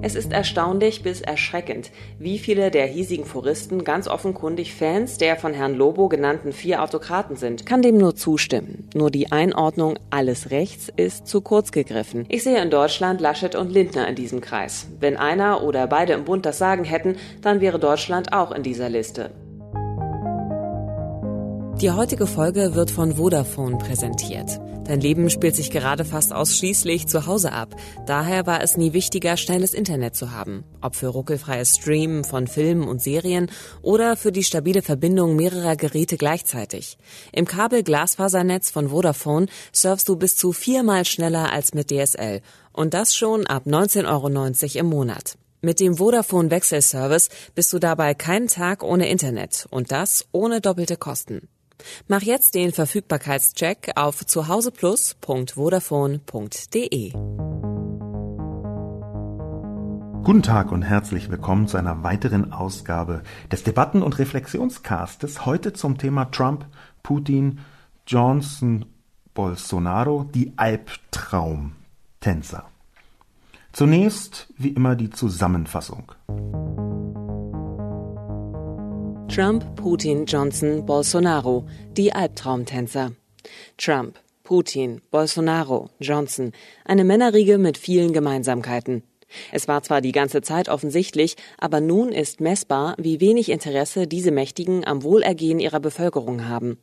Es ist erstaunlich bis erschreckend, wie viele der hiesigen Foristen ganz offenkundig Fans der von Herrn Lobo genannten vier Autokraten sind. Kann dem nur zustimmen. Nur die Einordnung alles rechts ist zu kurz gegriffen. Ich sehe in Deutschland Laschet und Lindner in diesem Kreis. Wenn einer oder beide im Bund das Sagen hätten, dann wäre Deutschland auch in dieser Liste. Die heutige Folge wird von Vodafone präsentiert. Dein Leben spielt sich gerade fast ausschließlich zu Hause ab. Daher war es nie wichtiger, schnelles Internet zu haben. Ob für ruckelfreies Streamen von Filmen und Serien oder für die stabile Verbindung mehrerer Geräte gleichzeitig. Im Kabel-Glasfasernetz von Vodafone surfst du bis zu viermal schneller als mit DSL. Und das schon ab 19,90 Euro im Monat. Mit dem Vodafone Wechselservice bist du dabei keinen Tag ohne Internet und das ohne doppelte Kosten. Mach jetzt den Verfügbarkeitscheck auf zuhauseplus.vodafone.de. Guten Tag und herzlich willkommen zu einer weiteren Ausgabe des Debatten- und Reflexionscastes. Heute zum Thema Trump, Putin, Johnson, Bolsonaro, die Albtraumtänzer. Zunächst wie immer die Zusammenfassung. Trump, Putin, Johnson, Bolsonaro, die Albtraumtänzer. Trump, Putin, Bolsonaro, Johnson, eine Männerriege mit vielen Gemeinsamkeiten. Es war zwar die ganze Zeit offensichtlich, aber nun ist messbar, wie wenig Interesse diese Mächtigen am Wohlergehen ihrer Bevölkerung haben.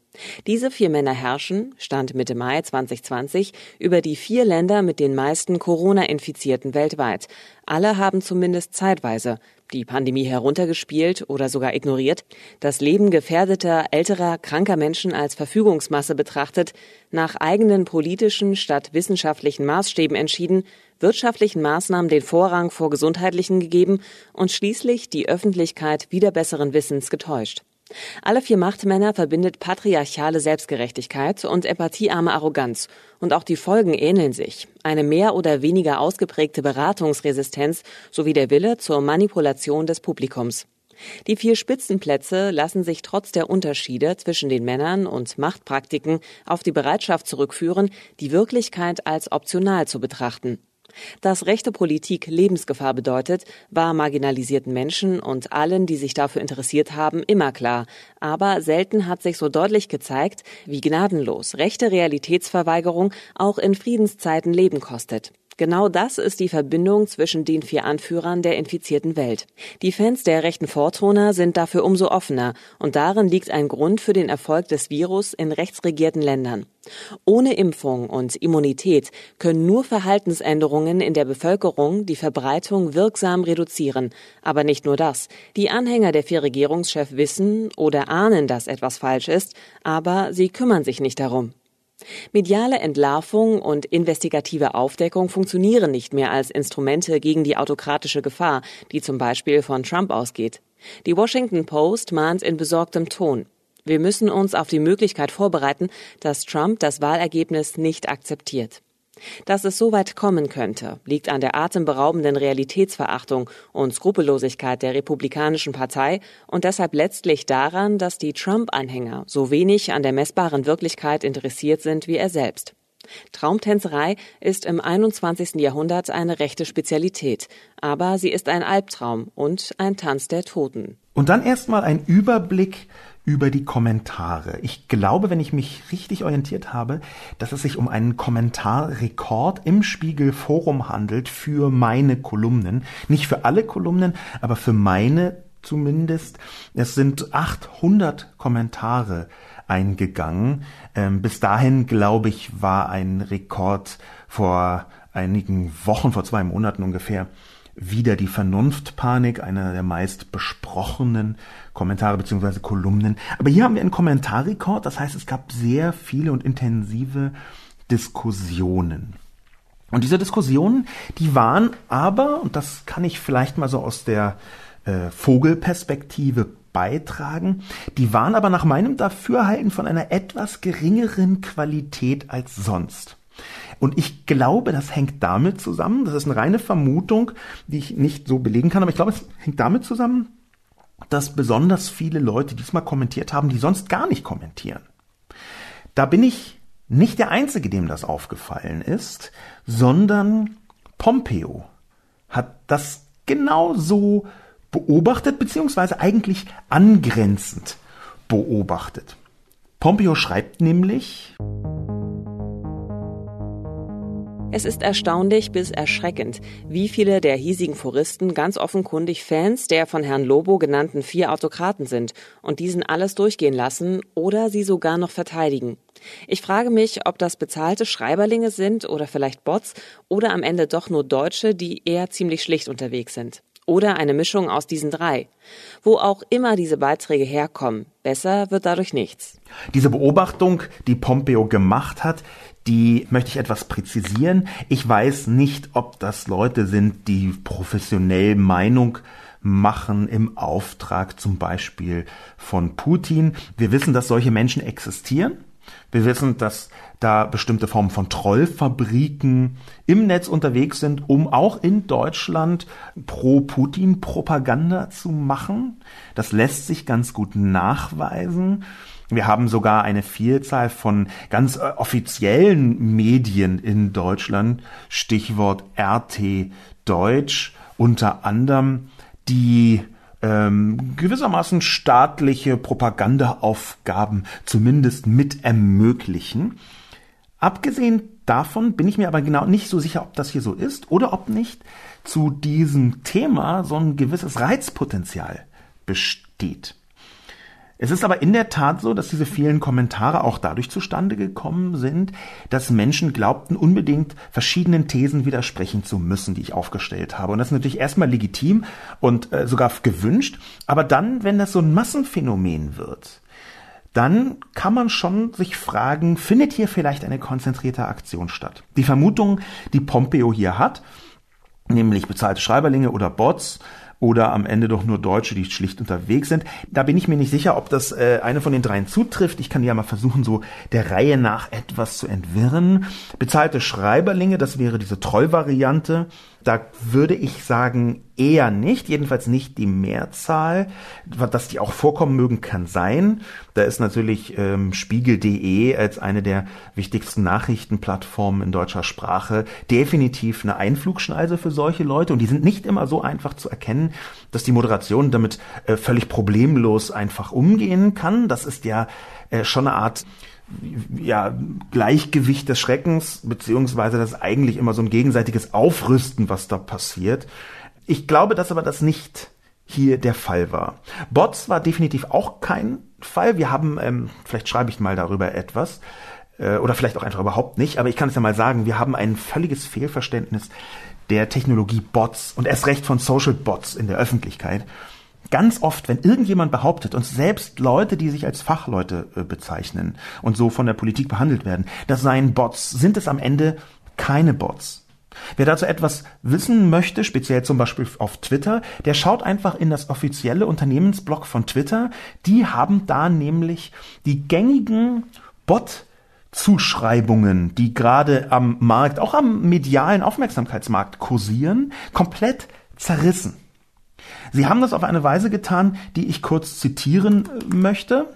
Diese vier Männer herrschen, Stand Mitte Mai 2020, über die vier Länder mit den meisten Corona-Infizierten weltweit. Alle haben zumindest zeitweise die Pandemie heruntergespielt oder sogar ignoriert, das Leben gefährdeter, älterer, kranker Menschen als Verfügungsmasse betrachtet, nach eigenen politischen statt wissenschaftlichen Maßstäben entschieden wirtschaftlichen Maßnahmen den Vorrang vor gesundheitlichen gegeben und schließlich die Öffentlichkeit wieder besseren Wissens getäuscht. Alle vier Machtmänner verbindet patriarchale Selbstgerechtigkeit und empathiearme Arroganz, und auch die Folgen ähneln sich. Eine mehr oder weniger ausgeprägte Beratungsresistenz sowie der Wille zur Manipulation des Publikums. Die vier Spitzenplätze lassen sich trotz der Unterschiede zwischen den Männern und Machtpraktiken auf die Bereitschaft zurückführen, die Wirklichkeit als optional zu betrachten. Dass rechte Politik Lebensgefahr bedeutet, war marginalisierten Menschen und allen, die sich dafür interessiert haben, immer klar. Aber selten hat sich so deutlich gezeigt, wie gnadenlos rechte Realitätsverweigerung auch in Friedenszeiten Leben kostet. Genau das ist die Verbindung zwischen den vier Anführern der infizierten Welt. Die Fans der rechten Vortoner sind dafür umso offener und darin liegt ein Grund für den Erfolg des Virus in rechtsregierten Ländern. Ohne Impfung und Immunität können nur Verhaltensänderungen in der Bevölkerung die Verbreitung wirksam reduzieren. Aber nicht nur das. Die Anhänger der vier Regierungschefs wissen oder ahnen, dass etwas falsch ist, aber sie kümmern sich nicht darum. Mediale Entlarvung und investigative Aufdeckung funktionieren nicht mehr als Instrumente gegen die autokratische Gefahr, die zum Beispiel von Trump ausgeht. Die Washington Post mahnt in besorgtem Ton. Wir müssen uns auf die Möglichkeit vorbereiten, dass Trump das Wahlergebnis nicht akzeptiert. Dass es so weit kommen könnte, liegt an der atemberaubenden Realitätsverachtung und Skrupellosigkeit der Republikanischen Partei und deshalb letztlich daran, dass die Trump-Anhänger so wenig an der messbaren Wirklichkeit interessiert sind wie er selbst. Traumtänzerei ist im 21. Jahrhundert eine rechte Spezialität, aber sie ist ein Albtraum und ein Tanz der Toten. Und dann erstmal ein Überblick über die Kommentare. Ich glaube, wenn ich mich richtig orientiert habe, dass es sich um einen Kommentarrekord im Spiegel Forum handelt für meine Kolumnen. Nicht für alle Kolumnen, aber für meine zumindest. Es sind 800 Kommentare eingegangen. Ähm, bis dahin, glaube ich, war ein Rekord vor einigen Wochen, vor zwei Monaten ungefähr, wieder die Vernunftpanik, einer der meist besprochenen Kommentare beziehungsweise Kolumnen. Aber hier haben wir einen Kommentarrekord, das heißt, es gab sehr viele und intensive Diskussionen. Und diese Diskussionen, die waren aber, und das kann ich vielleicht mal so aus der äh, Vogelperspektive beitragen, die waren aber nach meinem Dafürhalten von einer etwas geringeren Qualität als sonst. Und ich glaube, das hängt damit zusammen, das ist eine reine Vermutung, die ich nicht so belegen kann, aber ich glaube, es hängt damit zusammen, dass besonders viele Leute diesmal kommentiert haben, die sonst gar nicht kommentieren. Da bin ich nicht der Einzige, dem das aufgefallen ist, sondern Pompeo hat das genauso beobachtet, beziehungsweise eigentlich angrenzend beobachtet. Pompeo schreibt nämlich, es ist erstaunlich bis erschreckend, wie viele der hiesigen Foristen ganz offenkundig Fans der von Herrn Lobo genannten vier Autokraten sind und diesen alles durchgehen lassen oder sie sogar noch verteidigen. Ich frage mich, ob das bezahlte Schreiberlinge sind oder vielleicht Bots oder am Ende doch nur Deutsche, die eher ziemlich schlicht unterwegs sind. Oder eine Mischung aus diesen drei. Wo auch immer diese Beiträge herkommen, besser wird dadurch nichts. Diese Beobachtung, die Pompeo gemacht hat, die möchte ich etwas präzisieren. Ich weiß nicht, ob das Leute sind, die professionell Meinung machen im Auftrag zum Beispiel von Putin. Wir wissen, dass solche Menschen existieren. Wir wissen, dass da bestimmte Formen von Trollfabriken im Netz unterwegs sind, um auch in Deutschland Pro-Putin-Propaganda zu machen. Das lässt sich ganz gut nachweisen. Wir haben sogar eine Vielzahl von ganz äh, offiziellen Medien in Deutschland, Stichwort RT Deutsch, unter anderem, die ähm, gewissermaßen staatliche Propagandaaufgaben zumindest mit ermöglichen. Abgesehen davon bin ich mir aber genau nicht so sicher, ob das hier so ist oder ob nicht zu diesem Thema so ein gewisses Reizpotenzial besteht. Es ist aber in der Tat so, dass diese vielen Kommentare auch dadurch zustande gekommen sind, dass Menschen glaubten, unbedingt verschiedenen Thesen widersprechen zu müssen, die ich aufgestellt habe. Und das ist natürlich erstmal legitim und äh, sogar gewünscht. Aber dann, wenn das so ein Massenphänomen wird, dann kann man schon sich fragen, findet hier vielleicht eine konzentrierte Aktion statt? Die Vermutung, die Pompeo hier hat, nämlich bezahlte Schreiberlinge oder Bots, oder am Ende doch nur Deutsche, die schlicht unterwegs sind. Da bin ich mir nicht sicher, ob das äh, eine von den dreien zutrifft. Ich kann ja mal versuchen, so der Reihe nach etwas zu entwirren. Bezahlte Schreiberlinge, das wäre diese Trollvariante. Da würde ich sagen, eher nicht, jedenfalls nicht die Mehrzahl. Dass die auch vorkommen mögen, kann sein. Da ist natürlich ähm, Spiegel.de als eine der wichtigsten Nachrichtenplattformen in deutscher Sprache definitiv eine Einflugschneise für solche Leute. Und die sind nicht immer so einfach zu erkennen, dass die Moderation damit äh, völlig problemlos einfach umgehen kann. Das ist ja äh, schon eine Art ja, Gleichgewicht des Schreckens, beziehungsweise das eigentlich immer so ein gegenseitiges Aufrüsten, was da passiert. Ich glaube, dass aber das nicht hier der Fall war. Bots war definitiv auch kein Fall. Wir haben, ähm, vielleicht schreibe ich mal darüber etwas, äh, oder vielleicht auch einfach überhaupt nicht, aber ich kann es ja mal sagen, wir haben ein völliges Fehlverständnis der Technologie Bots und erst recht von Social Bots in der Öffentlichkeit ganz oft, wenn irgendjemand behauptet, und selbst Leute, die sich als Fachleute äh, bezeichnen und so von der Politik behandelt werden, das seien Bots, sind es am Ende keine Bots. Wer dazu etwas wissen möchte, speziell zum Beispiel auf Twitter, der schaut einfach in das offizielle Unternehmensblog von Twitter. Die haben da nämlich die gängigen Bot Zuschreibungen, die gerade am Markt, auch am medialen Aufmerksamkeitsmarkt kursieren, komplett zerrissen. Sie haben das auf eine Weise getan, die ich kurz zitieren äh, möchte.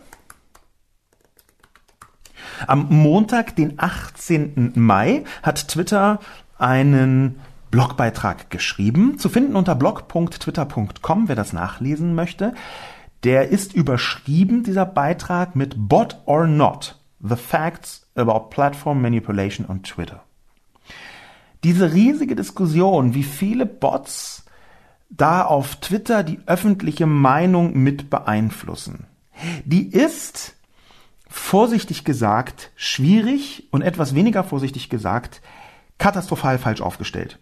Am Montag, den 18. Mai, hat Twitter einen Blogbeitrag geschrieben, zu finden unter blog.twitter.com, wer das nachlesen möchte. Der ist überschrieben, dieser Beitrag, mit Bot or Not, The Facts about Platform Manipulation on Twitter. Diese riesige Diskussion, wie viele Bots da auf Twitter die öffentliche Meinung mit beeinflussen. Die ist, vorsichtig gesagt, schwierig und etwas weniger vorsichtig gesagt, katastrophal falsch aufgestellt.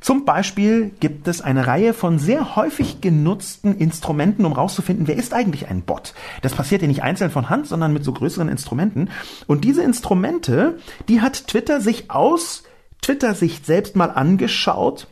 Zum Beispiel gibt es eine Reihe von sehr häufig genutzten Instrumenten, um rauszufinden, wer ist eigentlich ein Bot. Das passiert ja nicht einzeln von Hand, sondern mit so größeren Instrumenten. Und diese Instrumente, die hat Twitter sich aus Twitter-Sicht selbst mal angeschaut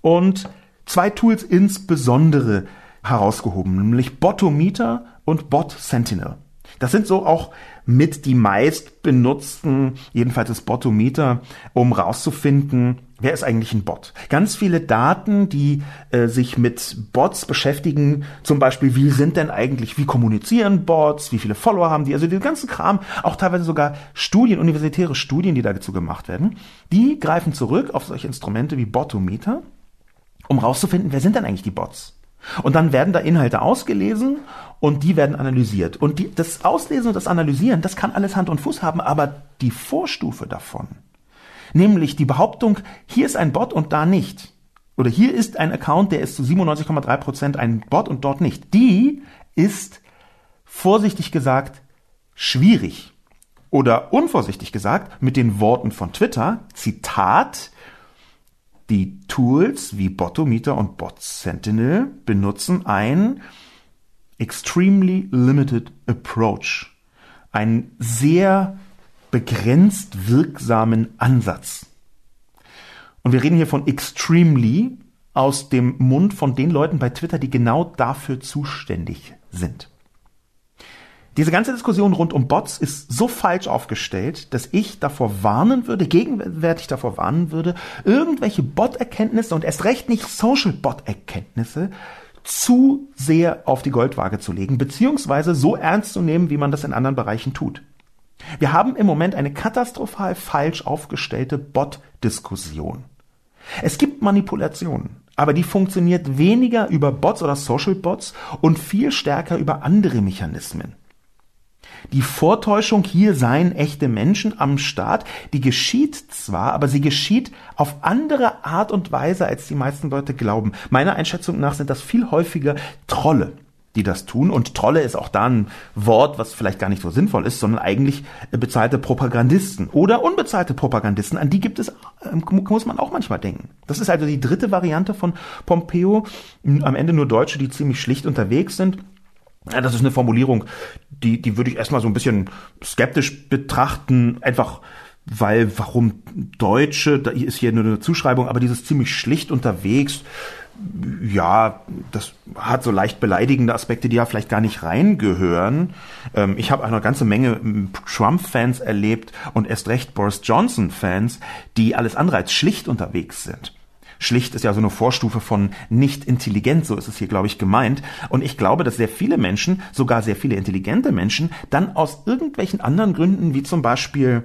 und zwei Tools insbesondere herausgehoben, nämlich Botometer und Bot Sentinel. Das sind so auch mit die meist benutzten, jedenfalls das Botometer, um rauszufinden, wer ist eigentlich ein Bot. Ganz viele Daten, die äh, sich mit Bots beschäftigen, zum Beispiel, wie sind denn eigentlich, wie kommunizieren Bots, wie viele Follower haben die, also den ganzen Kram, auch teilweise sogar Studien, universitäre Studien, die dazu gemacht werden, die greifen zurück auf solche Instrumente wie Botometer, um rauszufinden, wer sind denn eigentlich die Bots. Und dann werden da Inhalte ausgelesen und die werden analysiert. Und die, das Auslesen und das Analysieren, das kann alles Hand und Fuß haben, aber die Vorstufe davon, nämlich die Behauptung, hier ist ein Bot und da nicht, oder hier ist ein Account, der ist zu 97,3 Prozent ein Bot und dort nicht, die ist vorsichtig gesagt schwierig. Oder unvorsichtig gesagt, mit den Worten von Twitter, Zitat, die Tools wie Botometer und Bot Sentinel benutzen ein extremely limited approach, einen sehr begrenzt wirksamen Ansatz. Und wir reden hier von extremely aus dem Mund von den Leuten bei Twitter, die genau dafür zuständig sind. Diese ganze Diskussion rund um Bots ist so falsch aufgestellt, dass ich davor warnen würde, gegenwärtig davor warnen würde, irgendwelche Bot-Erkenntnisse und erst recht nicht Social-Bot-Erkenntnisse zu sehr auf die Goldwaage zu legen, beziehungsweise so ernst zu nehmen, wie man das in anderen Bereichen tut. Wir haben im Moment eine katastrophal falsch aufgestellte Bot-Diskussion. Es gibt Manipulationen, aber die funktioniert weniger über Bots oder Social Bots und viel stärker über andere Mechanismen. Die Vortäuschung, hier seien echte Menschen am Start, die geschieht zwar, aber sie geschieht auf andere Art und Weise, als die meisten Leute glauben. Meiner Einschätzung nach sind das viel häufiger Trolle die das tun. Und Trolle ist auch da ein Wort, was vielleicht gar nicht so sinnvoll ist, sondern eigentlich bezahlte Propagandisten oder unbezahlte Propagandisten. An die gibt es, ähm, muss man auch manchmal denken. Das ist also die dritte Variante von Pompeo. Am Ende nur Deutsche, die ziemlich schlicht unterwegs sind. Ja, das ist eine Formulierung, die, die würde ich erstmal so ein bisschen skeptisch betrachten, einfach weil, warum Deutsche, da ist hier nur eine Zuschreibung, aber dieses ziemlich schlicht unterwegs, ja, das hat so leicht beleidigende Aspekte, die ja vielleicht gar nicht reingehören. Ähm, ich habe eine ganze Menge Trump-Fans erlebt und erst recht Boris Johnson-Fans, die alles andere als schlicht unterwegs sind. Schlicht ist ja so eine Vorstufe von nicht intelligent, so ist es hier, glaube ich, gemeint. Und ich glaube, dass sehr viele Menschen, sogar sehr viele intelligente Menschen, dann aus irgendwelchen anderen Gründen, wie zum Beispiel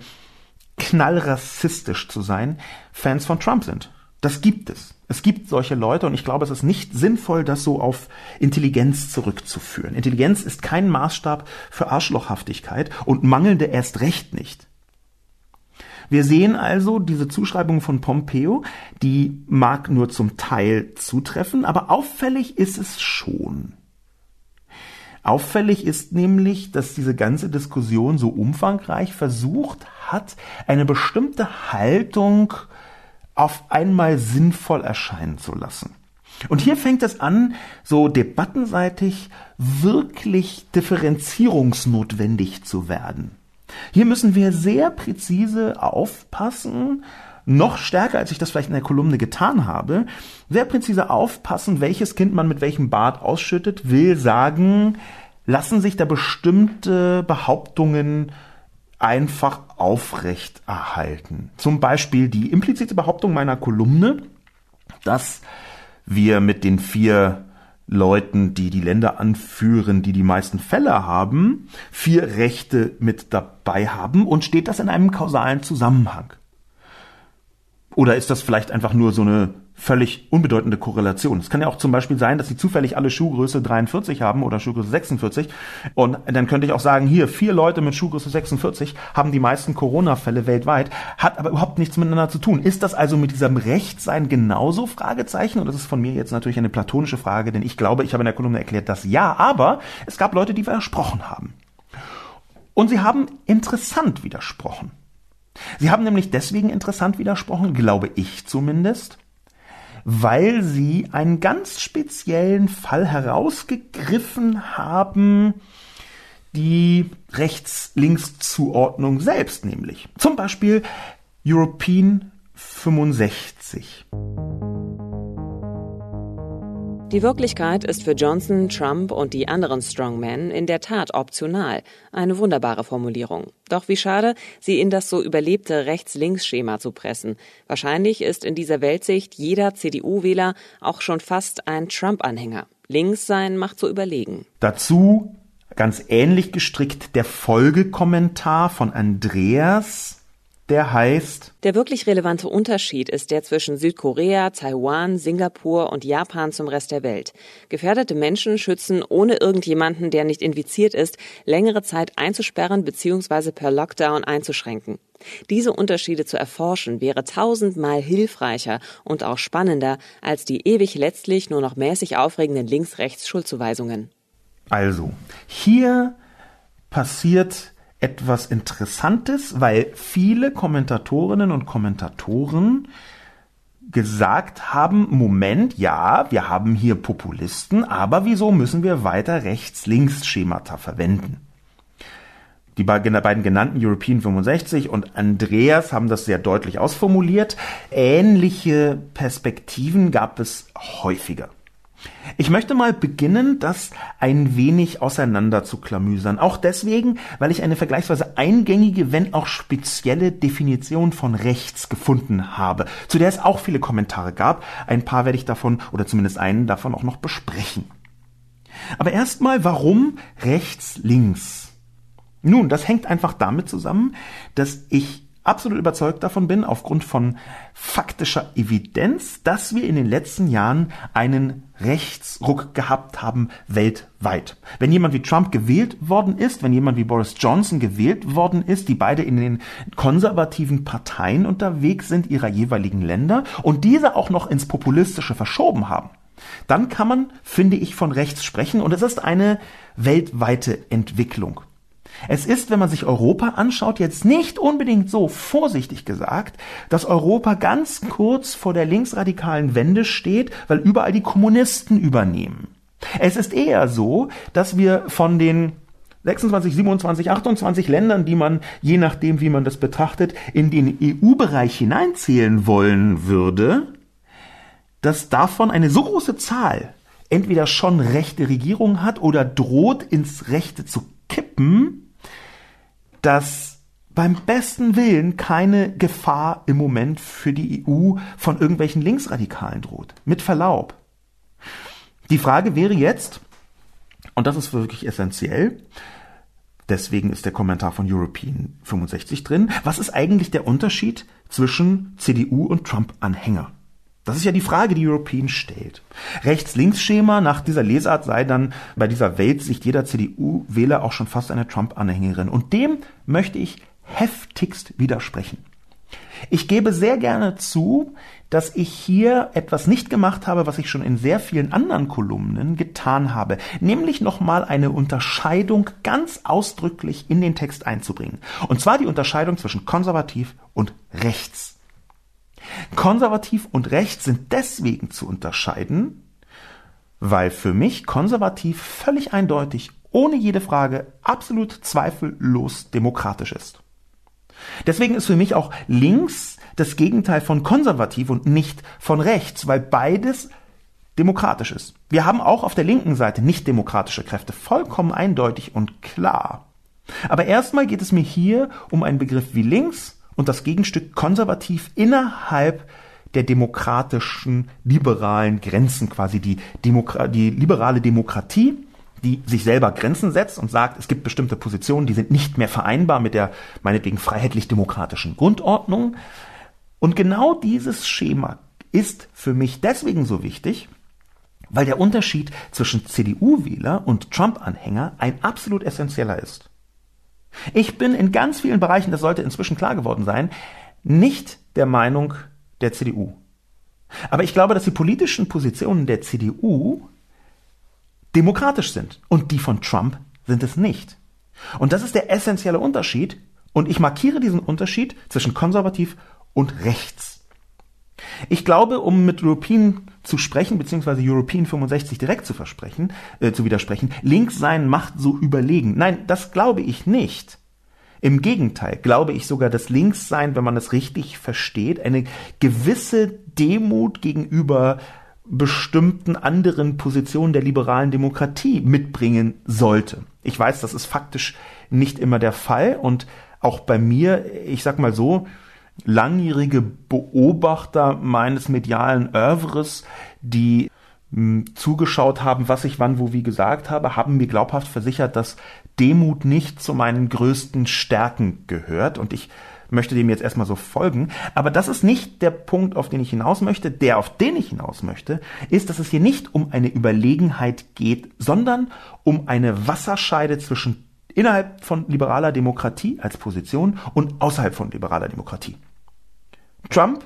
knallrassistisch zu sein, Fans von Trump sind. Das gibt es. Es gibt solche Leute und ich glaube, es ist nicht sinnvoll, das so auf Intelligenz zurückzuführen. Intelligenz ist kein Maßstab für Arschlochhaftigkeit und mangelnde erst recht nicht. Wir sehen also diese Zuschreibung von Pompeo, die mag nur zum Teil zutreffen, aber auffällig ist es schon. Auffällig ist nämlich, dass diese ganze Diskussion so umfangreich versucht hat, eine bestimmte Haltung auf einmal sinnvoll erscheinen zu lassen. Und hier fängt es an, so debattenseitig wirklich differenzierungsnotwendig zu werden. Hier müssen wir sehr präzise aufpassen, noch stärker, als ich das vielleicht in der Kolumne getan habe, sehr präzise aufpassen, welches Kind man mit welchem Bart ausschüttet, will sagen, lassen sich da bestimmte Behauptungen einfach aufrecht erhalten. Zum Beispiel die implizite Behauptung meiner Kolumne, dass wir mit den vier Leuten, die die Länder anführen, die die meisten Fälle haben, vier Rechte mit dabei haben und steht das in einem kausalen Zusammenhang? Oder ist das vielleicht einfach nur so eine völlig unbedeutende Korrelation. Es kann ja auch zum Beispiel sein, dass sie zufällig alle Schuhgröße 43 haben oder Schuhgröße 46 und dann könnte ich auch sagen, hier, vier Leute mit Schuhgröße 46 haben die meisten Corona-Fälle weltweit, hat aber überhaupt nichts miteinander zu tun. Ist das also mit diesem Rechtsein genauso? Fragezeichen. Und das ist von mir jetzt natürlich eine platonische Frage, denn ich glaube, ich habe in der Kolumne erklärt, dass ja, aber es gab Leute, die widersprochen haben. Und sie haben interessant widersprochen. Sie haben nämlich deswegen interessant widersprochen, glaube ich zumindest, weil sie einen ganz speziellen Fall herausgegriffen haben, die Rechts-Links-Zuordnung selbst nämlich. Zum Beispiel European 65. Die Wirklichkeit ist für Johnson, Trump und die anderen Strongmen in der Tat optional. Eine wunderbare Formulierung. Doch wie schade, sie in das so überlebte Rechts-Links-Schema zu pressen. Wahrscheinlich ist in dieser Weltsicht jeder CDU-Wähler auch schon fast ein Trump-Anhänger. Links sein macht so überlegen. Dazu ganz ähnlich gestrickt der Folgekommentar von Andreas der heißt. Der wirklich relevante Unterschied ist der zwischen Südkorea, Taiwan, Singapur und Japan zum Rest der Welt. Gefährdete Menschen schützen ohne irgendjemanden, der nicht infiziert ist, längere Zeit einzusperren bzw. per Lockdown einzuschränken. Diese Unterschiede zu erforschen wäre tausendmal hilfreicher und auch spannender als die ewig letztlich nur noch mäßig aufregenden Links-Rechts-Schuldzuweisungen. Also, hier passiert etwas Interessantes, weil viele Kommentatorinnen und Kommentatoren gesagt haben, Moment, ja, wir haben hier Populisten, aber wieso müssen wir weiter Rechts-Links-Schemata verwenden? Die beiden genannten European 65 und Andreas haben das sehr deutlich ausformuliert. Ähnliche Perspektiven gab es häufiger. Ich möchte mal beginnen, das ein wenig auseinander zu klamüsern. Auch deswegen, weil ich eine vergleichsweise eingängige, wenn auch spezielle Definition von rechts gefunden habe, zu der es auch viele Kommentare gab. Ein paar werde ich davon, oder zumindest einen davon auch noch besprechen. Aber erstmal, warum rechts, links? Nun, das hängt einfach damit zusammen, dass ich absolut überzeugt davon bin, aufgrund von faktischer Evidenz, dass wir in den letzten Jahren einen Rechtsruck gehabt haben weltweit. Wenn jemand wie Trump gewählt worden ist, wenn jemand wie Boris Johnson gewählt worden ist, die beide in den konservativen Parteien unterwegs sind ihrer jeweiligen Länder und diese auch noch ins Populistische verschoben haben, dann kann man, finde ich, von rechts sprechen und es ist eine weltweite Entwicklung. Es ist, wenn man sich Europa anschaut, jetzt nicht unbedingt so vorsichtig gesagt, dass Europa ganz kurz vor der linksradikalen Wende steht, weil überall die Kommunisten übernehmen. Es ist eher so, dass wir von den 26, 27, 28 Ländern, die man, je nachdem, wie man das betrachtet, in den EU-Bereich hineinzählen wollen würde, dass davon eine so große Zahl entweder schon rechte Regierung hat oder droht ins Rechte zu kippen, dass beim besten Willen keine Gefahr im Moment für die EU von irgendwelchen Linksradikalen droht. Mit Verlaub. Die Frage wäre jetzt, und das ist wirklich essentiell, deswegen ist der Kommentar von European 65 drin, was ist eigentlich der Unterschied zwischen CDU und Trump-Anhänger? Das ist ja die Frage, die European stellt. Rechts-Links-Schema nach dieser Lesart sei dann bei dieser Weltsicht jeder CDU-Wähler auch schon fast eine Trump-Anhängerin. Und dem möchte ich heftigst widersprechen. Ich gebe sehr gerne zu, dass ich hier etwas nicht gemacht habe, was ich schon in sehr vielen anderen Kolumnen getan habe, nämlich nochmal eine Unterscheidung ganz ausdrücklich in den Text einzubringen. Und zwar die Unterscheidung zwischen konservativ und rechts. Konservativ und rechts sind deswegen zu unterscheiden, weil für mich konservativ völlig eindeutig, ohne jede Frage, absolut zweifellos demokratisch ist. Deswegen ist für mich auch links das Gegenteil von konservativ und nicht von rechts, weil beides demokratisch ist. Wir haben auch auf der linken Seite nicht demokratische Kräfte, vollkommen eindeutig und klar. Aber erstmal geht es mir hier um einen Begriff wie links und das Gegenstück konservativ innerhalb der demokratischen, liberalen Grenzen, quasi die, Demokra die liberale Demokratie, die sich selber Grenzen setzt und sagt, es gibt bestimmte Positionen, die sind nicht mehr vereinbar mit der meinetwegen freiheitlich-demokratischen Grundordnung. Und genau dieses Schema ist für mich deswegen so wichtig, weil der Unterschied zwischen CDU-Wähler und Trump-Anhänger ein absolut essentieller ist. Ich bin in ganz vielen Bereichen, das sollte inzwischen klar geworden sein, nicht der Meinung der CDU. Aber ich glaube, dass die politischen Positionen der CDU demokratisch sind und die von Trump sind es nicht. Und das ist der essentielle Unterschied und ich markiere diesen Unterschied zwischen konservativ und rechts. Ich glaube, um mit European zu sprechen, beziehungsweise European 65 direkt zu versprechen, äh, zu widersprechen, links sein macht so überlegen. Nein, das glaube ich nicht. Im Gegenteil, glaube ich sogar, dass Linkssein, wenn man es richtig versteht, eine gewisse Demut gegenüber bestimmten anderen Positionen der liberalen Demokratie mitbringen sollte. Ich weiß, das ist faktisch nicht immer der Fall und auch bei mir, ich sag mal so, langjährige Beobachter meines medialen Oeuvres, die hm, zugeschaut haben, was ich wann wo wie gesagt habe, haben mir glaubhaft versichert, dass Demut nicht zu meinen größten Stärken gehört und ich möchte dem jetzt erstmal so folgen. Aber das ist nicht der Punkt, auf den ich hinaus möchte. Der, auf den ich hinaus möchte, ist, dass es hier nicht um eine Überlegenheit geht, sondern um eine Wasserscheide zwischen innerhalb von liberaler Demokratie als Position und außerhalb von liberaler Demokratie. Trump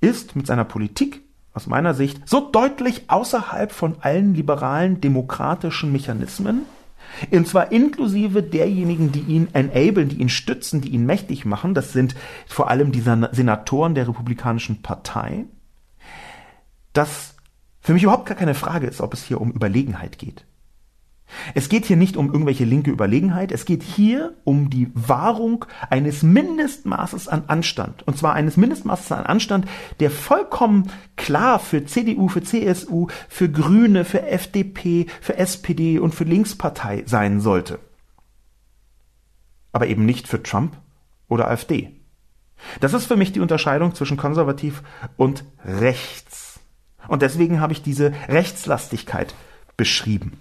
ist mit seiner Politik aus meiner Sicht so deutlich außerhalb von allen liberalen demokratischen Mechanismen, und zwar inklusive derjenigen, die ihn enablen, die ihn stützen, die ihn mächtig machen. Das sind vor allem die Senatoren der Republikanischen Partei. Dass für mich überhaupt gar keine Frage ist, ob es hier um Überlegenheit geht. Es geht hier nicht um irgendwelche linke Überlegenheit, es geht hier um die Wahrung eines Mindestmaßes an Anstand. Und zwar eines Mindestmaßes an Anstand, der vollkommen klar für CDU, für CSU, für Grüne, für FDP, für SPD und für Linkspartei sein sollte. Aber eben nicht für Trump oder AfD. Das ist für mich die Unterscheidung zwischen konservativ und rechts. Und deswegen habe ich diese Rechtslastigkeit beschrieben.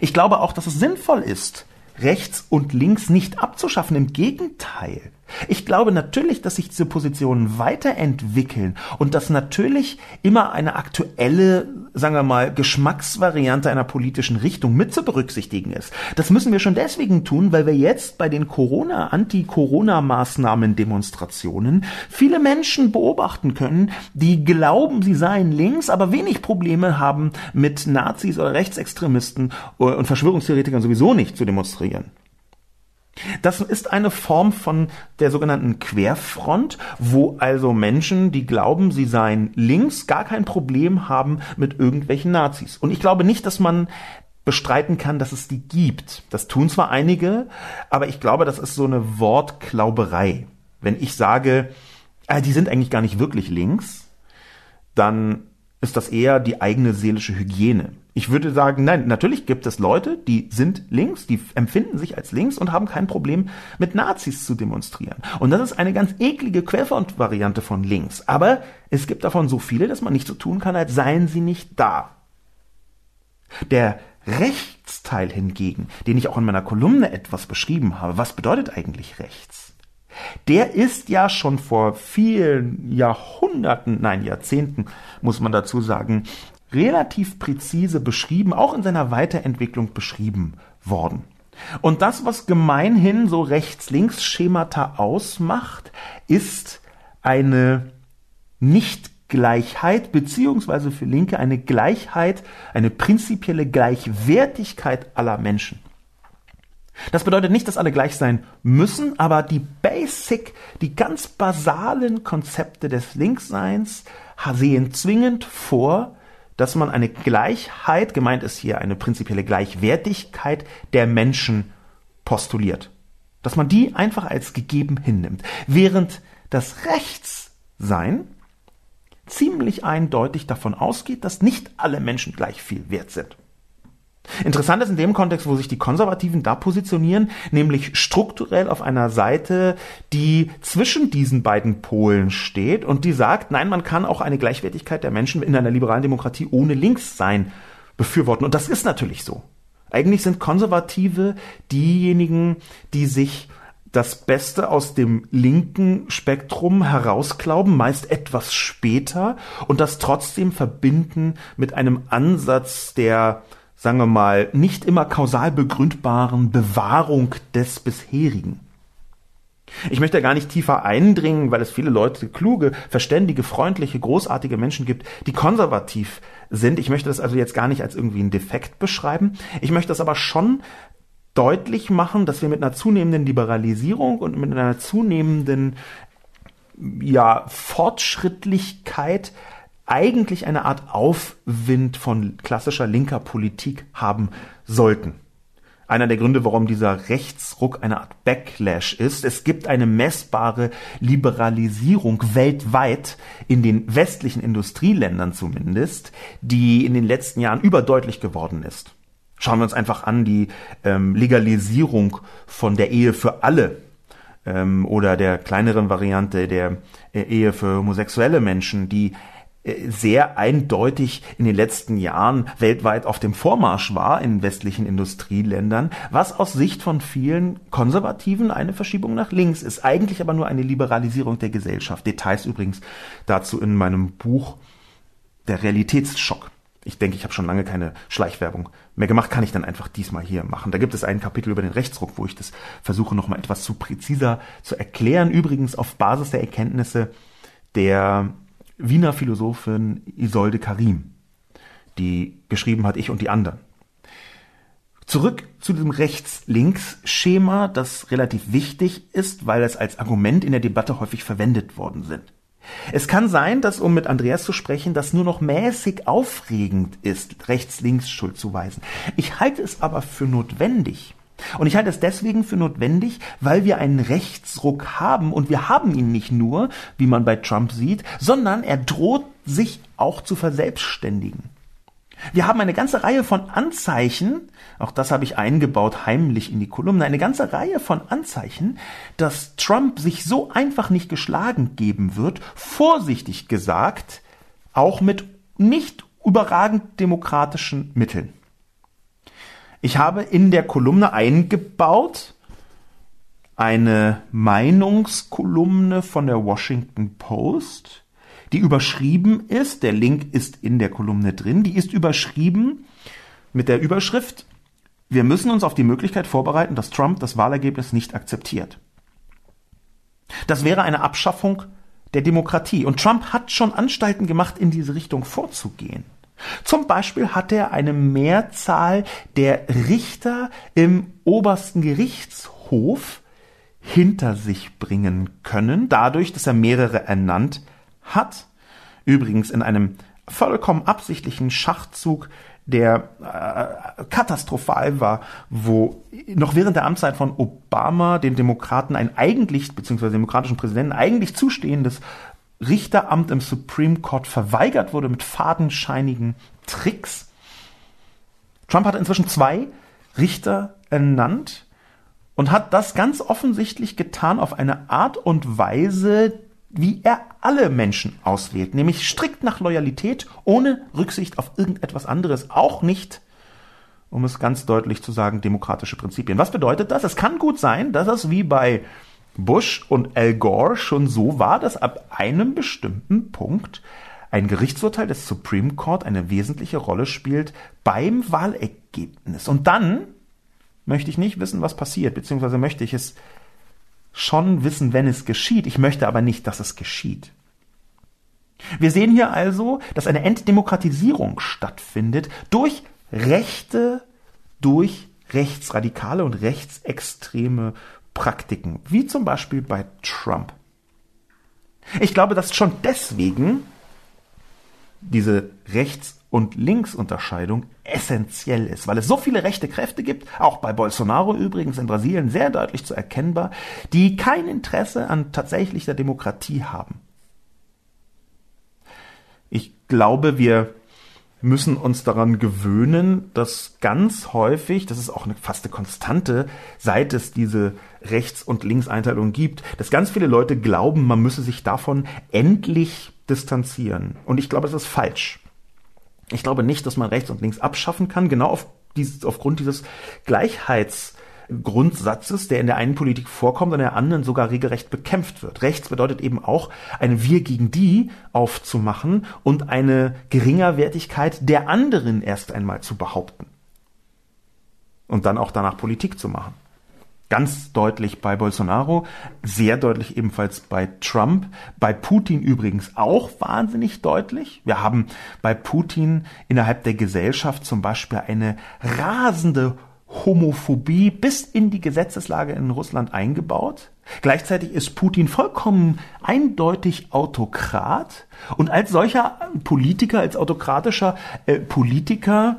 Ich glaube auch, dass es sinnvoll ist, rechts und links nicht abzuschaffen. Im Gegenteil. Ich glaube natürlich, dass sich diese Positionen weiterentwickeln und dass natürlich immer eine aktuelle, sagen wir mal, Geschmacksvariante einer politischen Richtung mit zu berücksichtigen ist. Das müssen wir schon deswegen tun, weil wir jetzt bei den Corona, Anti-Corona-Maßnahmen Demonstrationen viele Menschen beobachten können, die glauben, sie seien links, aber wenig Probleme haben mit Nazis oder Rechtsextremisten und Verschwörungstheoretikern sowieso nicht zu demonstrieren. Das ist eine Form von der sogenannten Querfront, wo also Menschen, die glauben, sie seien links, gar kein Problem haben mit irgendwelchen Nazis. Und ich glaube nicht, dass man bestreiten kann, dass es die gibt. Das tun zwar einige, aber ich glaube, das ist so eine Wortklauberei. Wenn ich sage, äh, die sind eigentlich gar nicht wirklich links, dann ist das eher die eigene seelische Hygiene. Ich würde sagen, nein, natürlich gibt es Leute, die sind links, die empfinden sich als links und haben kein Problem mit Nazis zu demonstrieren. Und das ist eine ganz eklige Querfront-Variante von links. Aber es gibt davon so viele, dass man nicht so tun kann, als seien sie nicht da. Der Rechtsteil hingegen, den ich auch in meiner Kolumne etwas beschrieben habe, was bedeutet eigentlich rechts? Der ist ja schon vor vielen Jahrhunderten, nein, Jahrzehnten, muss man dazu sagen, relativ präzise beschrieben, auch in seiner Weiterentwicklung beschrieben worden. Und das, was gemeinhin so Rechts-Links-Schemata ausmacht, ist eine Nichtgleichheit, beziehungsweise für Linke eine Gleichheit, eine prinzipielle Gleichwertigkeit aller Menschen. Das bedeutet nicht, dass alle gleich sein müssen, aber die Basic, die ganz basalen Konzepte des Linksseins sehen zwingend vor, dass man eine Gleichheit, gemeint ist hier eine prinzipielle Gleichwertigkeit der Menschen postuliert. Dass man die einfach als gegeben hinnimmt. Während das Rechtssein ziemlich eindeutig davon ausgeht, dass nicht alle Menschen gleich viel wert sind. Interessant ist in dem Kontext, wo sich die Konservativen da positionieren, nämlich strukturell auf einer Seite, die zwischen diesen beiden Polen steht und die sagt, nein, man kann auch eine Gleichwertigkeit der Menschen in einer liberalen Demokratie ohne links sein befürworten. Und das ist natürlich so. Eigentlich sind Konservative diejenigen, die sich das Beste aus dem linken Spektrum herausglauben, meist etwas später, und das trotzdem verbinden mit einem Ansatz der sagen wir mal, nicht immer kausal begründbaren Bewahrung des bisherigen. Ich möchte gar nicht tiefer eindringen, weil es viele Leute, kluge, verständige, freundliche, großartige Menschen gibt, die konservativ sind. Ich möchte das also jetzt gar nicht als irgendwie ein Defekt beschreiben. Ich möchte das aber schon deutlich machen, dass wir mit einer zunehmenden Liberalisierung und mit einer zunehmenden ja, Fortschrittlichkeit eigentlich eine Art Aufwind von klassischer linker Politik haben sollten. einer der Gründe, warum dieser Rechtsruck eine Art Backlash ist. Es gibt eine messbare Liberalisierung weltweit in den westlichen Industrieländern zumindest, die in den letzten Jahren überdeutlich geworden ist. Schauen wir uns einfach an die ähm, Legalisierung von der Ehe für alle ähm, oder der kleineren Variante der äh, Ehe für homosexuelle Menschen, die sehr eindeutig in den letzten Jahren weltweit auf dem Vormarsch war in westlichen Industrieländern, was aus Sicht von vielen Konservativen eine Verschiebung nach links ist, eigentlich aber nur eine Liberalisierung der Gesellschaft. Details übrigens dazu in meinem Buch Der Realitätsschock. Ich denke, ich habe schon lange keine Schleichwerbung mehr gemacht, kann ich dann einfach diesmal hier machen. Da gibt es ein Kapitel über den Rechtsruck, wo ich das versuche nochmal etwas zu präziser zu erklären, übrigens auf Basis der Erkenntnisse der Wiener Philosophin Isolde Karim, die geschrieben hat, ich und die anderen. Zurück zu diesem Rechts-Links-Schema, das relativ wichtig ist, weil es als Argument in der Debatte häufig verwendet worden sind. Es kann sein, dass, um mit Andreas zu sprechen, das nur noch mäßig aufregend ist, rechts-links Schuld zu weisen. Ich halte es aber für notwendig, und ich halte es deswegen für notwendig, weil wir einen Rechtsruck haben und wir haben ihn nicht nur, wie man bei Trump sieht, sondern er droht sich auch zu verselbstständigen. Wir haben eine ganze Reihe von Anzeichen, auch das habe ich eingebaut heimlich in die Kolumne, eine ganze Reihe von Anzeichen, dass Trump sich so einfach nicht geschlagen geben wird, vorsichtig gesagt, auch mit nicht überragend demokratischen Mitteln. Ich habe in der Kolumne eingebaut eine Meinungskolumne von der Washington Post, die überschrieben ist, der Link ist in der Kolumne drin, die ist überschrieben mit der Überschrift, wir müssen uns auf die Möglichkeit vorbereiten, dass Trump das Wahlergebnis nicht akzeptiert. Das wäre eine Abschaffung der Demokratie. Und Trump hat schon Anstalten gemacht, in diese Richtung vorzugehen. Zum Beispiel hat er eine Mehrzahl der Richter im obersten Gerichtshof hinter sich bringen können, dadurch, dass er mehrere ernannt hat. Übrigens in einem vollkommen absichtlichen Schachzug, der äh, katastrophal war, wo noch während der Amtszeit von Obama den Demokraten ein eigentlich, beziehungsweise demokratischen Präsidenten eigentlich zustehendes Richteramt im Supreme Court verweigert wurde mit fadenscheinigen Tricks. Trump hat inzwischen zwei Richter ernannt und hat das ganz offensichtlich getan auf eine Art und Weise, wie er alle Menschen auswählt, nämlich strikt nach Loyalität, ohne Rücksicht auf irgendetwas anderes, auch nicht, um es ganz deutlich zu sagen, demokratische Prinzipien. Was bedeutet das? Es kann gut sein, dass es wie bei Bush und Al Gore schon so war, dass ab einem bestimmten Punkt ein Gerichtsurteil des Supreme Court eine wesentliche Rolle spielt beim Wahlergebnis. Und dann möchte ich nicht wissen, was passiert, beziehungsweise möchte ich es schon wissen, wenn es geschieht. Ich möchte aber nicht, dass es geschieht. Wir sehen hier also, dass eine Entdemokratisierung stattfindet durch Rechte, durch rechtsradikale und rechtsextreme Praktiken, wie zum Beispiel bei Trump. Ich glaube, dass schon deswegen diese Rechts- und Linksunterscheidung essentiell ist, weil es so viele rechte Kräfte gibt, auch bei Bolsonaro übrigens in Brasilien sehr deutlich zu erkennbar, die kein Interesse an tatsächlicher Demokratie haben. Ich glaube, wir müssen uns daran gewöhnen, dass ganz häufig, das ist auch eine fast eine Konstante, seit es diese Rechts- und Linkseinteilung gibt, dass ganz viele Leute glauben, man müsse sich davon endlich distanzieren. Und ich glaube, das ist falsch. Ich glaube nicht, dass man rechts und links abschaffen kann, genau auf dieses, aufgrund dieses Gleichheits- Grundsatzes, der in der einen Politik vorkommt und in der anderen sogar regelrecht bekämpft wird. Rechts bedeutet eben auch, eine Wir gegen die aufzumachen und eine Geringerwertigkeit der anderen erst einmal zu behaupten. Und dann auch danach Politik zu machen. Ganz deutlich bei Bolsonaro, sehr deutlich ebenfalls bei Trump, bei Putin übrigens auch wahnsinnig deutlich. Wir haben bei Putin innerhalb der Gesellschaft zum Beispiel eine rasende Homophobie bis in die Gesetzeslage in Russland eingebaut. Gleichzeitig ist Putin vollkommen eindeutig Autokrat und als solcher Politiker, als autokratischer äh, Politiker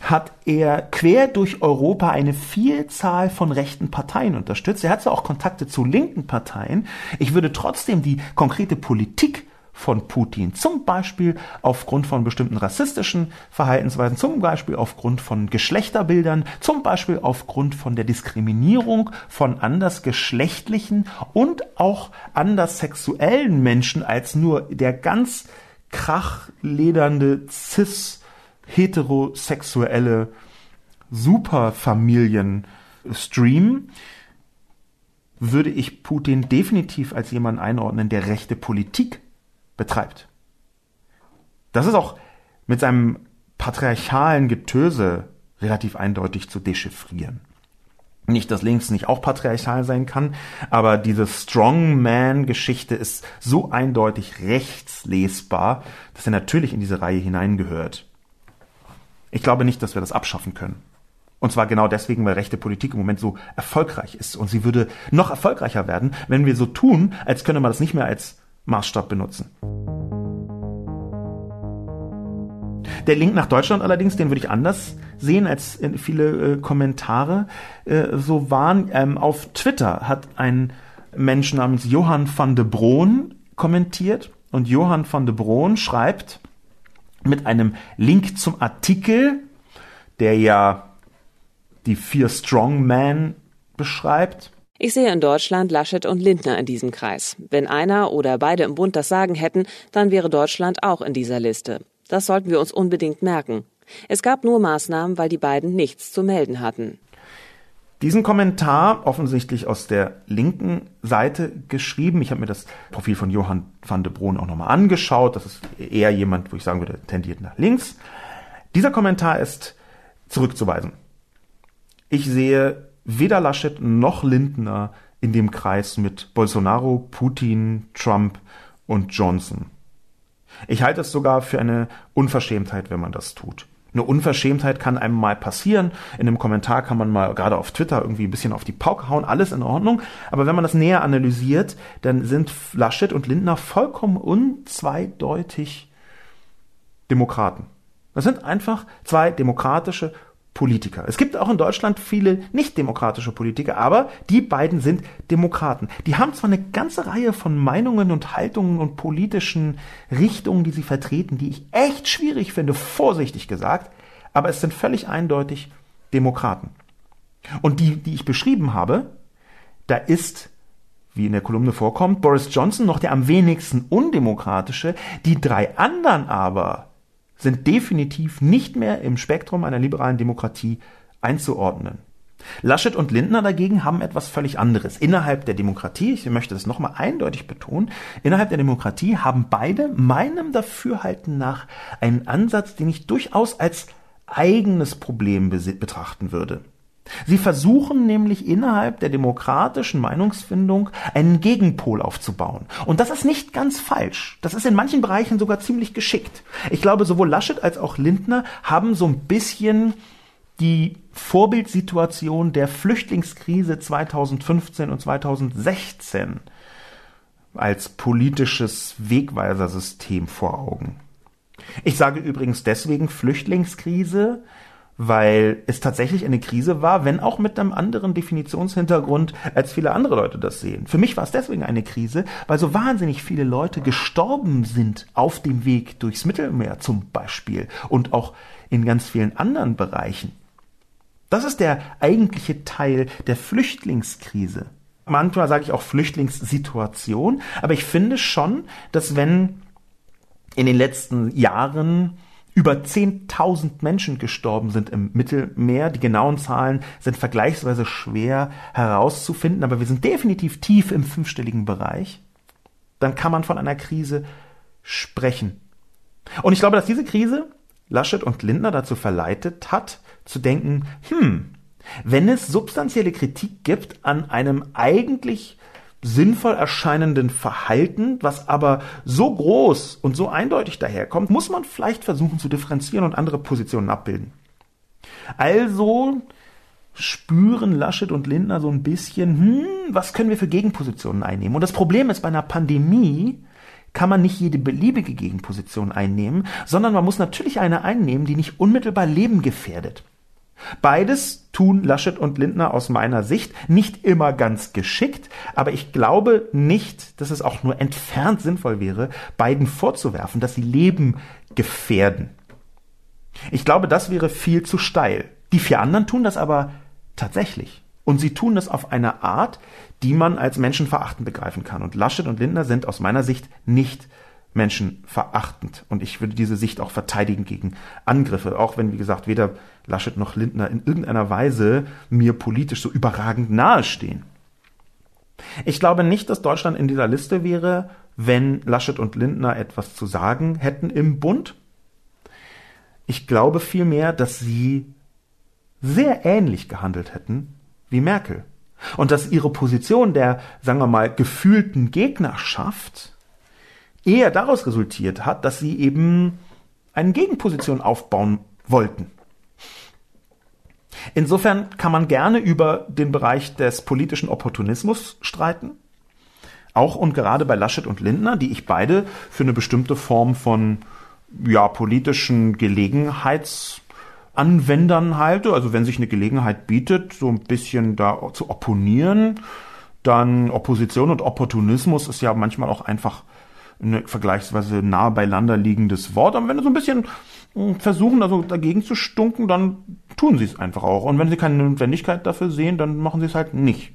hat er quer durch Europa eine Vielzahl von rechten Parteien unterstützt. Er hat zwar auch Kontakte zu linken Parteien. Ich würde trotzdem die konkrete Politik von Putin, zum Beispiel aufgrund von bestimmten rassistischen Verhaltensweisen, zum Beispiel aufgrund von Geschlechterbildern, zum Beispiel aufgrund von der Diskriminierung von andersgeschlechtlichen und auch anderssexuellen Menschen als nur der ganz krachledernde cis heterosexuelle Superfamilien-Stream, würde ich Putin definitiv als jemanden einordnen, der rechte Politik betreibt. Das ist auch mit seinem patriarchalen Getöse relativ eindeutig zu dechiffrieren. Nicht, dass links nicht auch patriarchal sein kann, aber diese Strongman-Geschichte ist so eindeutig rechtslesbar, dass er natürlich in diese Reihe hineingehört. Ich glaube nicht, dass wir das abschaffen können. Und zwar genau deswegen, weil rechte Politik im Moment so erfolgreich ist. Und sie würde noch erfolgreicher werden, wenn wir so tun, als könne man das nicht mehr als Maßstab benutzen. Der Link nach Deutschland allerdings, den würde ich anders sehen als viele äh, Kommentare äh, so waren. Ähm, auf Twitter hat ein Mensch namens Johann van de Broon kommentiert und Johann van de Broon schreibt mit einem Link zum Artikel, der ja die vier Strongmen beschreibt. Ich sehe in Deutschland Laschet und Lindner in diesem Kreis. Wenn einer oder beide im Bund das Sagen hätten, dann wäre Deutschland auch in dieser Liste. Das sollten wir uns unbedingt merken. Es gab nur Maßnahmen, weil die beiden nichts zu melden hatten. Diesen Kommentar, offensichtlich aus der linken Seite geschrieben, ich habe mir das Profil von Johann van de Broen auch nochmal angeschaut, das ist eher jemand, wo ich sagen würde, tendiert nach links. Dieser Kommentar ist zurückzuweisen. Ich sehe weder Laschet noch Lindner in dem Kreis mit Bolsonaro, Putin, Trump und Johnson. Ich halte es sogar für eine Unverschämtheit, wenn man das tut. Eine Unverschämtheit kann einem mal passieren. In einem Kommentar kann man mal gerade auf Twitter irgendwie ein bisschen auf die Pauke hauen, alles in Ordnung. Aber wenn man das näher analysiert, dann sind Laschet und Lindner vollkommen unzweideutig Demokraten. Das sind einfach zwei demokratische Politiker. Es gibt auch in Deutschland viele nicht demokratische Politiker, aber die beiden sind Demokraten. Die haben zwar eine ganze Reihe von Meinungen und Haltungen und politischen Richtungen, die sie vertreten, die ich echt schwierig finde, vorsichtig gesagt, aber es sind völlig eindeutig Demokraten. Und die, die ich beschrieben habe, da ist wie in der Kolumne vorkommt, Boris Johnson noch der am wenigsten undemokratische, die drei anderen aber sind definitiv nicht mehr im Spektrum einer liberalen Demokratie einzuordnen. Laschet und Lindner dagegen haben etwas völlig anderes. Innerhalb der Demokratie, ich möchte das nochmal eindeutig betonen, innerhalb der Demokratie haben beide meinem Dafürhalten nach einen Ansatz, den ich durchaus als eigenes Problem betrachten würde. Sie versuchen nämlich innerhalb der demokratischen Meinungsfindung einen Gegenpol aufzubauen. Und das ist nicht ganz falsch. Das ist in manchen Bereichen sogar ziemlich geschickt. Ich glaube, sowohl Laschet als auch Lindner haben so ein bisschen die Vorbildsituation der Flüchtlingskrise 2015 und 2016 als politisches Wegweisersystem vor Augen. Ich sage übrigens deswegen Flüchtlingskrise, weil es tatsächlich eine Krise war, wenn auch mit einem anderen Definitionshintergrund, als viele andere Leute das sehen. Für mich war es deswegen eine Krise, weil so wahnsinnig viele Leute gestorben sind auf dem Weg durchs Mittelmeer zum Beispiel und auch in ganz vielen anderen Bereichen. Das ist der eigentliche Teil der Flüchtlingskrise. Manchmal sage ich auch Flüchtlingssituation, aber ich finde schon, dass wenn in den letzten Jahren über 10.000 Menschen gestorben sind im Mittelmeer. Die genauen Zahlen sind vergleichsweise schwer herauszufinden, aber wir sind definitiv tief im fünfstelligen Bereich. Dann kann man von einer Krise sprechen. Und ich glaube, dass diese Krise Laschet und Lindner dazu verleitet hat, zu denken, hm, wenn es substanzielle Kritik gibt an einem eigentlich sinnvoll erscheinenden Verhalten, was aber so groß und so eindeutig daherkommt, muss man vielleicht versuchen zu differenzieren und andere Positionen abbilden. Also spüren Laschet und Lindner so ein bisschen, hm, was können wir für Gegenpositionen einnehmen? Und das Problem ist bei einer Pandemie, kann man nicht jede beliebige Gegenposition einnehmen, sondern man muss natürlich eine einnehmen, die nicht unmittelbar Leben gefährdet. Beides tun Laschet und Lindner aus meiner Sicht nicht immer ganz geschickt, aber ich glaube nicht, dass es auch nur entfernt sinnvoll wäre, beiden vorzuwerfen, dass sie Leben gefährden. Ich glaube, das wäre viel zu steil. Die vier anderen tun das aber tatsächlich. Und sie tun das auf eine Art, die man als menschenverachtend begreifen kann. Und Laschet und Lindner sind aus meiner Sicht nicht menschenverachtend. Und ich würde diese Sicht auch verteidigen gegen Angriffe, auch wenn, wie gesagt, weder Laschet noch Lindner in irgendeiner Weise mir politisch so überragend nahestehen. Ich glaube nicht, dass Deutschland in dieser Liste wäre, wenn Laschet und Lindner etwas zu sagen hätten im Bund. Ich glaube vielmehr, dass sie sehr ähnlich gehandelt hätten wie Merkel. Und dass ihre Position der, sagen wir mal, gefühlten Gegnerschaft eher daraus resultiert hat, dass sie eben eine Gegenposition aufbauen wollten. Insofern kann man gerne über den Bereich des politischen Opportunismus streiten. Auch und gerade bei Laschet und Lindner, die ich beide für eine bestimmte Form von ja, politischen Gelegenheitsanwendern halte. Also wenn sich eine Gelegenheit bietet, so ein bisschen da zu opponieren, dann Opposition und Opportunismus ist ja manchmal auch einfach ein vergleichsweise nah beieinander liegendes Wort. Aber wenn sie so ein bisschen versuchen, also dagegen zu stunken, dann tun sie es einfach auch. Und wenn sie keine Notwendigkeit dafür sehen, dann machen sie es halt nicht.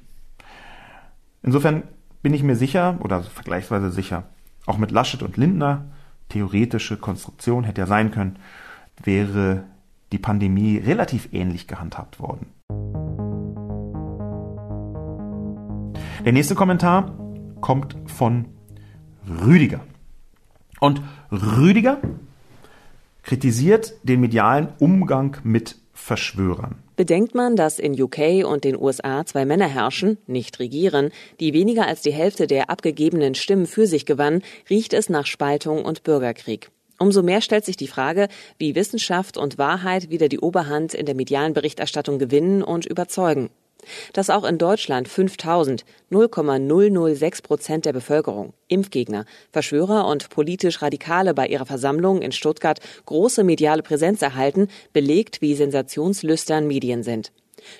Insofern bin ich mir sicher, oder vergleichsweise sicher, auch mit Laschet und Lindner, theoretische Konstruktion hätte ja sein können, wäre die Pandemie relativ ähnlich gehandhabt worden. Der nächste Kommentar kommt von Rüdiger. Und Rüdiger kritisiert den medialen Umgang mit Verschwörern. Bedenkt man, dass in UK und den USA zwei Männer herrschen, nicht regieren, die weniger als die Hälfte der abgegebenen Stimmen für sich gewannen, riecht es nach Spaltung und Bürgerkrieg. Umso mehr stellt sich die Frage, wie Wissenschaft und Wahrheit wieder die Oberhand in der medialen Berichterstattung gewinnen und überzeugen dass auch in Deutschland 5000, 0,006 Prozent der Bevölkerung, Impfgegner, Verschwörer und politisch Radikale bei ihrer Versammlung in Stuttgart große mediale Präsenz erhalten, belegt, wie sensationslüstern Medien sind.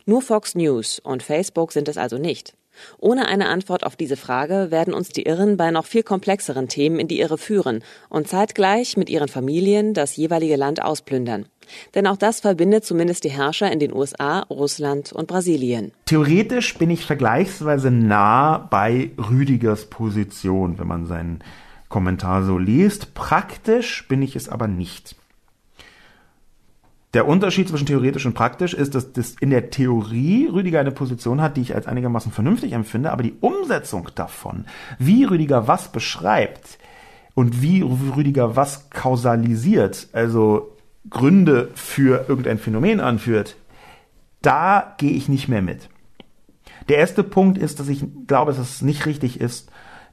Nur Fox News und Facebook sind es also nicht. Ohne eine Antwort auf diese Frage werden uns die Irren bei noch viel komplexeren Themen in die Irre führen und zeitgleich mit ihren Familien das jeweilige Land ausplündern. Denn auch das verbindet zumindest die Herrscher in den USA, Russland und Brasilien. Theoretisch bin ich vergleichsweise nah bei Rüdigers Position, wenn man seinen Kommentar so liest. Praktisch bin ich es aber nicht. Der Unterschied zwischen theoretisch und praktisch ist, dass das in der Theorie Rüdiger eine Position hat, die ich als einigermaßen vernünftig empfinde, aber die Umsetzung davon, wie Rüdiger was beschreibt und wie Rüdiger was kausalisiert, also Gründe für irgendein Phänomen anführt, da gehe ich nicht mehr mit. Der erste Punkt ist, dass ich glaube, dass es nicht richtig ist,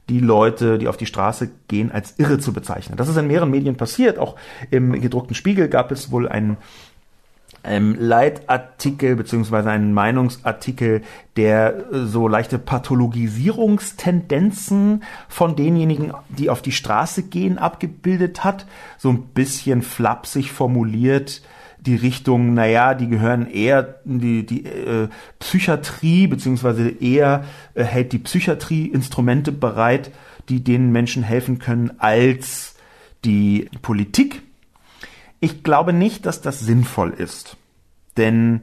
die Leute, die auf die Straße gehen, als irre zu bezeichnen. Das ist in mehreren Medien passiert. Auch im gedruckten Spiegel gab es wohl einen ähm, Leitartikel beziehungsweise einen Meinungsartikel, der äh, so leichte Pathologisierungstendenzen von denjenigen, die auf die Straße gehen, abgebildet hat. So ein bisschen flapsig formuliert die Richtung, naja, die gehören eher die, die äh, Psychiatrie, beziehungsweise eher äh, hält die Psychiatrie Instrumente bereit, die den Menschen helfen können, als die Politik. Ich glaube nicht, dass das sinnvoll ist. Denn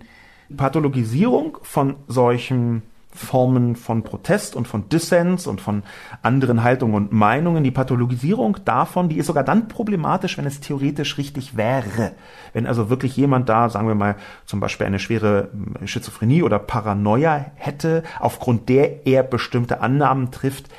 Pathologisierung von solchen Formen von Protest und von Dissens und von anderen Haltungen und Meinungen. Die Pathologisierung davon, die ist sogar dann problematisch, wenn es theoretisch richtig wäre. Wenn also wirklich jemand da, sagen wir mal, zum Beispiel eine schwere Schizophrenie oder Paranoia hätte, aufgrund der er bestimmte Annahmen trifft.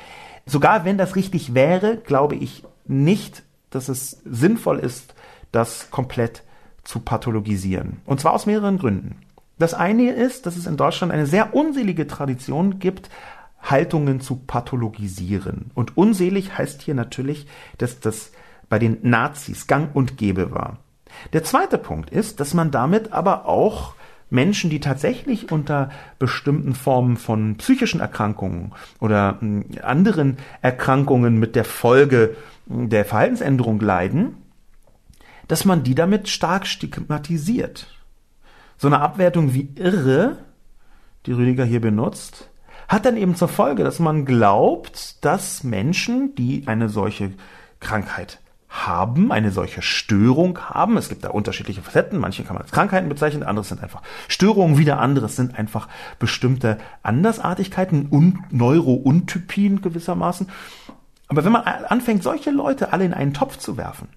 Sogar wenn das richtig wäre, glaube ich nicht, dass es sinnvoll ist, das komplett zu pathologisieren. Und zwar aus mehreren Gründen. Das eine ist, dass es in Deutschland eine sehr unselige Tradition gibt, Haltungen zu pathologisieren. Und unselig heißt hier natürlich, dass das bei den Nazis gang und gäbe war. Der zweite Punkt ist, dass man damit aber auch Menschen, die tatsächlich unter bestimmten Formen von psychischen Erkrankungen oder hm, anderen Erkrankungen mit der Folge hm, der Verhaltensänderung leiden, dass man die damit stark stigmatisiert. So eine Abwertung wie irre, die Rüdiger hier benutzt, hat dann eben zur Folge, dass man glaubt, dass Menschen, die eine solche Krankheit haben, eine solche Störung haben. Es gibt da unterschiedliche Facetten. Manche kann man als Krankheiten bezeichnen, andere sind einfach Störungen, wieder andere sind einfach bestimmte Andersartigkeiten und Neurountypien gewissermaßen. Aber wenn man anfängt, solche Leute alle in einen Topf zu werfen,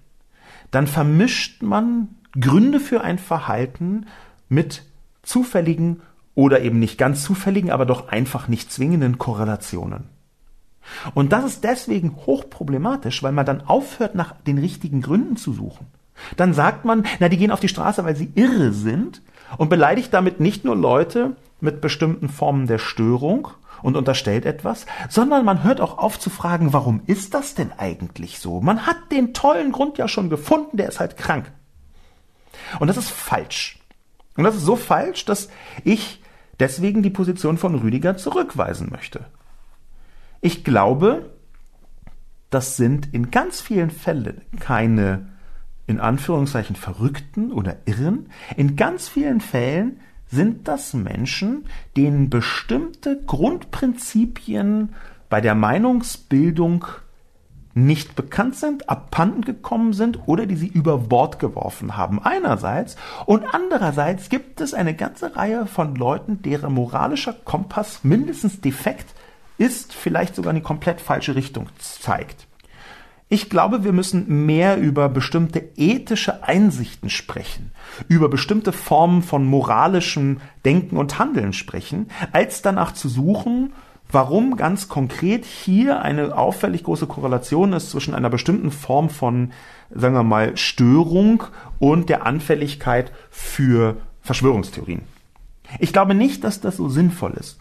dann vermischt man Gründe für ein Verhalten mit zufälligen oder eben nicht ganz zufälligen, aber doch einfach nicht zwingenden Korrelationen. Und das ist deswegen hochproblematisch, weil man dann aufhört, nach den richtigen Gründen zu suchen. Dann sagt man, na, die gehen auf die Straße, weil sie irre sind und beleidigt damit nicht nur Leute mit bestimmten Formen der Störung und unterstellt etwas, sondern man hört auch auf zu fragen, warum ist das denn eigentlich so? Man hat den tollen Grund ja schon gefunden, der ist halt krank. Und das ist falsch. Und das ist so falsch, dass ich deswegen die Position von Rüdiger zurückweisen möchte. Ich glaube, das sind in ganz vielen Fällen keine in Anführungszeichen Verrückten oder Irren. In ganz vielen Fällen sind das Menschen, denen bestimmte Grundprinzipien bei der Meinungsbildung nicht bekannt sind, abhanden gekommen sind oder die sie über Bord geworfen haben. Einerseits und andererseits gibt es eine ganze Reihe von Leuten, deren moralischer Kompass mindestens defekt ist, vielleicht sogar in die komplett falsche Richtung zeigt. Ich glaube, wir müssen mehr über bestimmte ethische Einsichten sprechen, über bestimmte Formen von moralischem Denken und Handeln sprechen, als danach zu suchen, warum ganz konkret hier eine auffällig große Korrelation ist zwischen einer bestimmten Form von, sagen wir mal, Störung und der Anfälligkeit für Verschwörungstheorien. Ich glaube nicht, dass das so sinnvoll ist.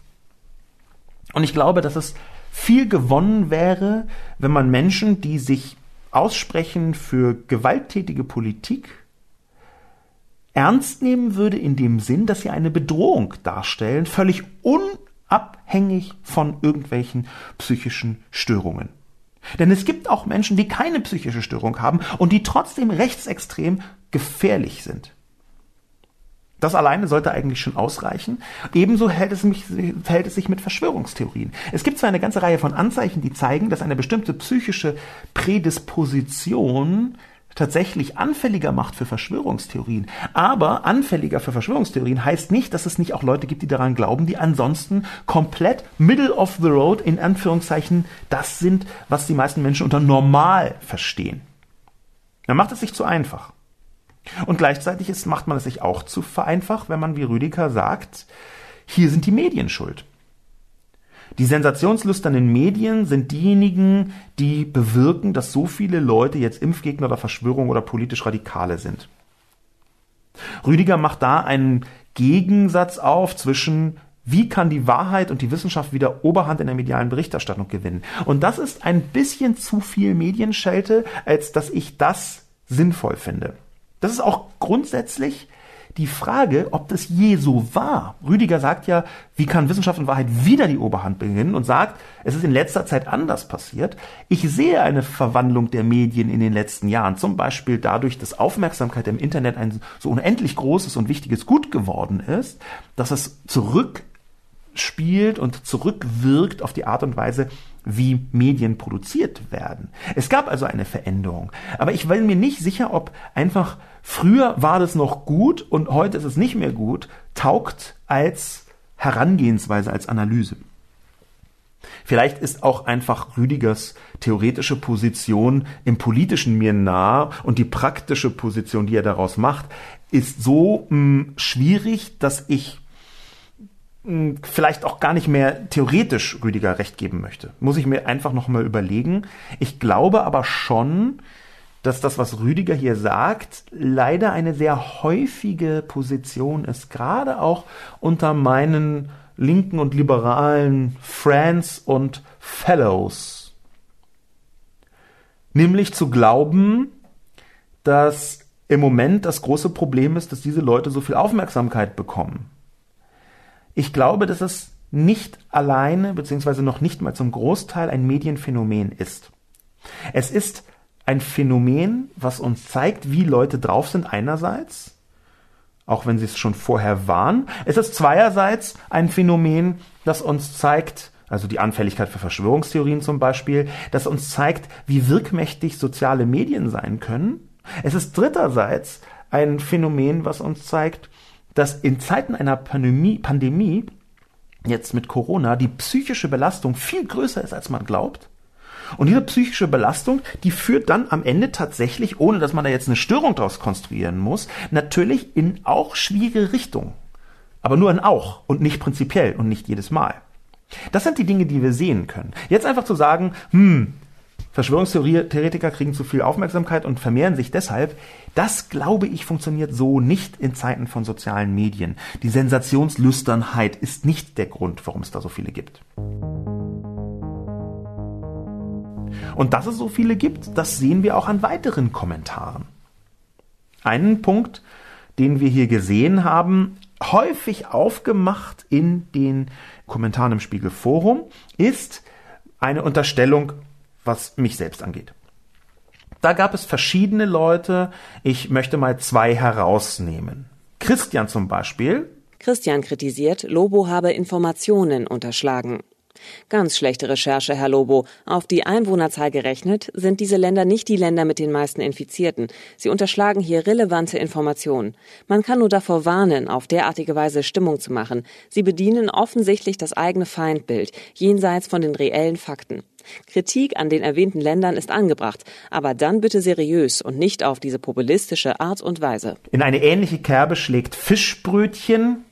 Und ich glaube, dass es viel gewonnen wäre, wenn man Menschen, die sich aussprechen für gewalttätige Politik, ernst nehmen würde in dem Sinn, dass sie eine Bedrohung darstellen, völlig unabhängig von irgendwelchen psychischen Störungen. Denn es gibt auch Menschen, die keine psychische Störung haben und die trotzdem rechtsextrem gefährlich sind. Das alleine sollte eigentlich schon ausreichen. Ebenso hält es, mich, verhält es sich mit Verschwörungstheorien. Es gibt zwar eine ganze Reihe von Anzeichen, die zeigen, dass eine bestimmte psychische Prädisposition tatsächlich anfälliger macht für Verschwörungstheorien. Aber anfälliger für Verschwörungstheorien heißt nicht, dass es nicht auch Leute gibt, die daran glauben, die ansonsten komplett middle of the road in Anführungszeichen das sind, was die meisten Menschen unter normal verstehen. Dann macht es sich zu einfach. Und gleichzeitig ist, macht man es sich auch zu vereinfacht, wenn man wie Rüdiger sagt, hier sind die Medien schuld. Die sensationslüsternen Medien sind diejenigen, die bewirken, dass so viele Leute jetzt Impfgegner oder Verschwörung oder politisch Radikale sind. Rüdiger macht da einen Gegensatz auf zwischen wie kann die Wahrheit und die Wissenschaft wieder Oberhand in der medialen Berichterstattung gewinnen? Und das ist ein bisschen zu viel Medienschelte, als dass ich das sinnvoll finde. Das ist auch grundsätzlich die Frage, ob das je so war. Rüdiger sagt ja, wie kann Wissenschaft und Wahrheit wieder die Oberhand beginnen und sagt, es ist in letzter Zeit anders passiert. Ich sehe eine Verwandlung der Medien in den letzten Jahren, zum Beispiel dadurch, dass Aufmerksamkeit im Internet ein so unendlich großes und wichtiges Gut geworden ist, dass es zurückspielt und zurückwirkt auf die Art und Weise, wie Medien produziert werden. Es gab also eine Veränderung. Aber ich bin mir nicht sicher, ob einfach früher war das noch gut und heute ist es nicht mehr gut, taugt als Herangehensweise, als Analyse. Vielleicht ist auch einfach Rüdigers theoretische Position im politischen mir nah und die praktische Position, die er daraus macht, ist so mh, hm, schwierig, dass ich vielleicht auch gar nicht mehr theoretisch Rüdiger recht geben möchte. Muss ich mir einfach noch mal überlegen. Ich glaube aber schon, dass das, was Rüdiger hier sagt, leider eine sehr häufige Position ist, gerade auch unter meinen linken und liberalen Friends und Fellows. Nämlich zu glauben, dass im Moment das große Problem ist, dass diese Leute so viel Aufmerksamkeit bekommen. Ich glaube, dass es nicht alleine, beziehungsweise noch nicht mal zum Großteil ein Medienphänomen ist. Es ist ein Phänomen, was uns zeigt, wie Leute drauf sind einerseits, auch wenn sie es schon vorher waren. Es ist zweierseits ein Phänomen, das uns zeigt, also die Anfälligkeit für Verschwörungstheorien zum Beispiel, das uns zeigt, wie wirkmächtig soziale Medien sein können. Es ist dritterseits ein Phänomen, was uns zeigt, dass in Zeiten einer Pandemie, Pandemie jetzt mit Corona die psychische Belastung viel größer ist, als man glaubt. Und diese psychische Belastung, die führt dann am Ende tatsächlich, ohne dass man da jetzt eine Störung daraus konstruieren muss, natürlich in auch schwierige Richtungen. Aber nur in auch und nicht prinzipiell und nicht jedes Mal. Das sind die Dinge, die wir sehen können. Jetzt einfach zu sagen, hm, Verschwörungstheoretiker kriegen zu viel Aufmerksamkeit und vermehren sich deshalb. Das, glaube ich, funktioniert so nicht in Zeiten von sozialen Medien. Die Sensationslüsternheit ist nicht der Grund, warum es da so viele gibt. Und dass es so viele gibt, das sehen wir auch an weiteren Kommentaren. Einen Punkt, den wir hier gesehen haben, häufig aufgemacht in den Kommentaren im Spiegelforum, ist eine Unterstellung was mich selbst angeht. Da gab es verschiedene Leute. Ich möchte mal zwei herausnehmen. Christian zum Beispiel. Christian kritisiert, Lobo habe Informationen unterschlagen. Ganz schlechte Recherche, Herr Lobo. Auf die Einwohnerzahl gerechnet sind diese Länder nicht die Länder mit den meisten Infizierten. Sie unterschlagen hier relevante Informationen. Man kann nur davor warnen, auf derartige Weise Stimmung zu machen. Sie bedienen offensichtlich das eigene Feindbild, jenseits von den reellen Fakten. Kritik an den erwähnten Ländern ist angebracht, aber dann bitte seriös und nicht auf diese populistische Art und Weise. In eine ähnliche Kerbe schlägt Fischbrötchen,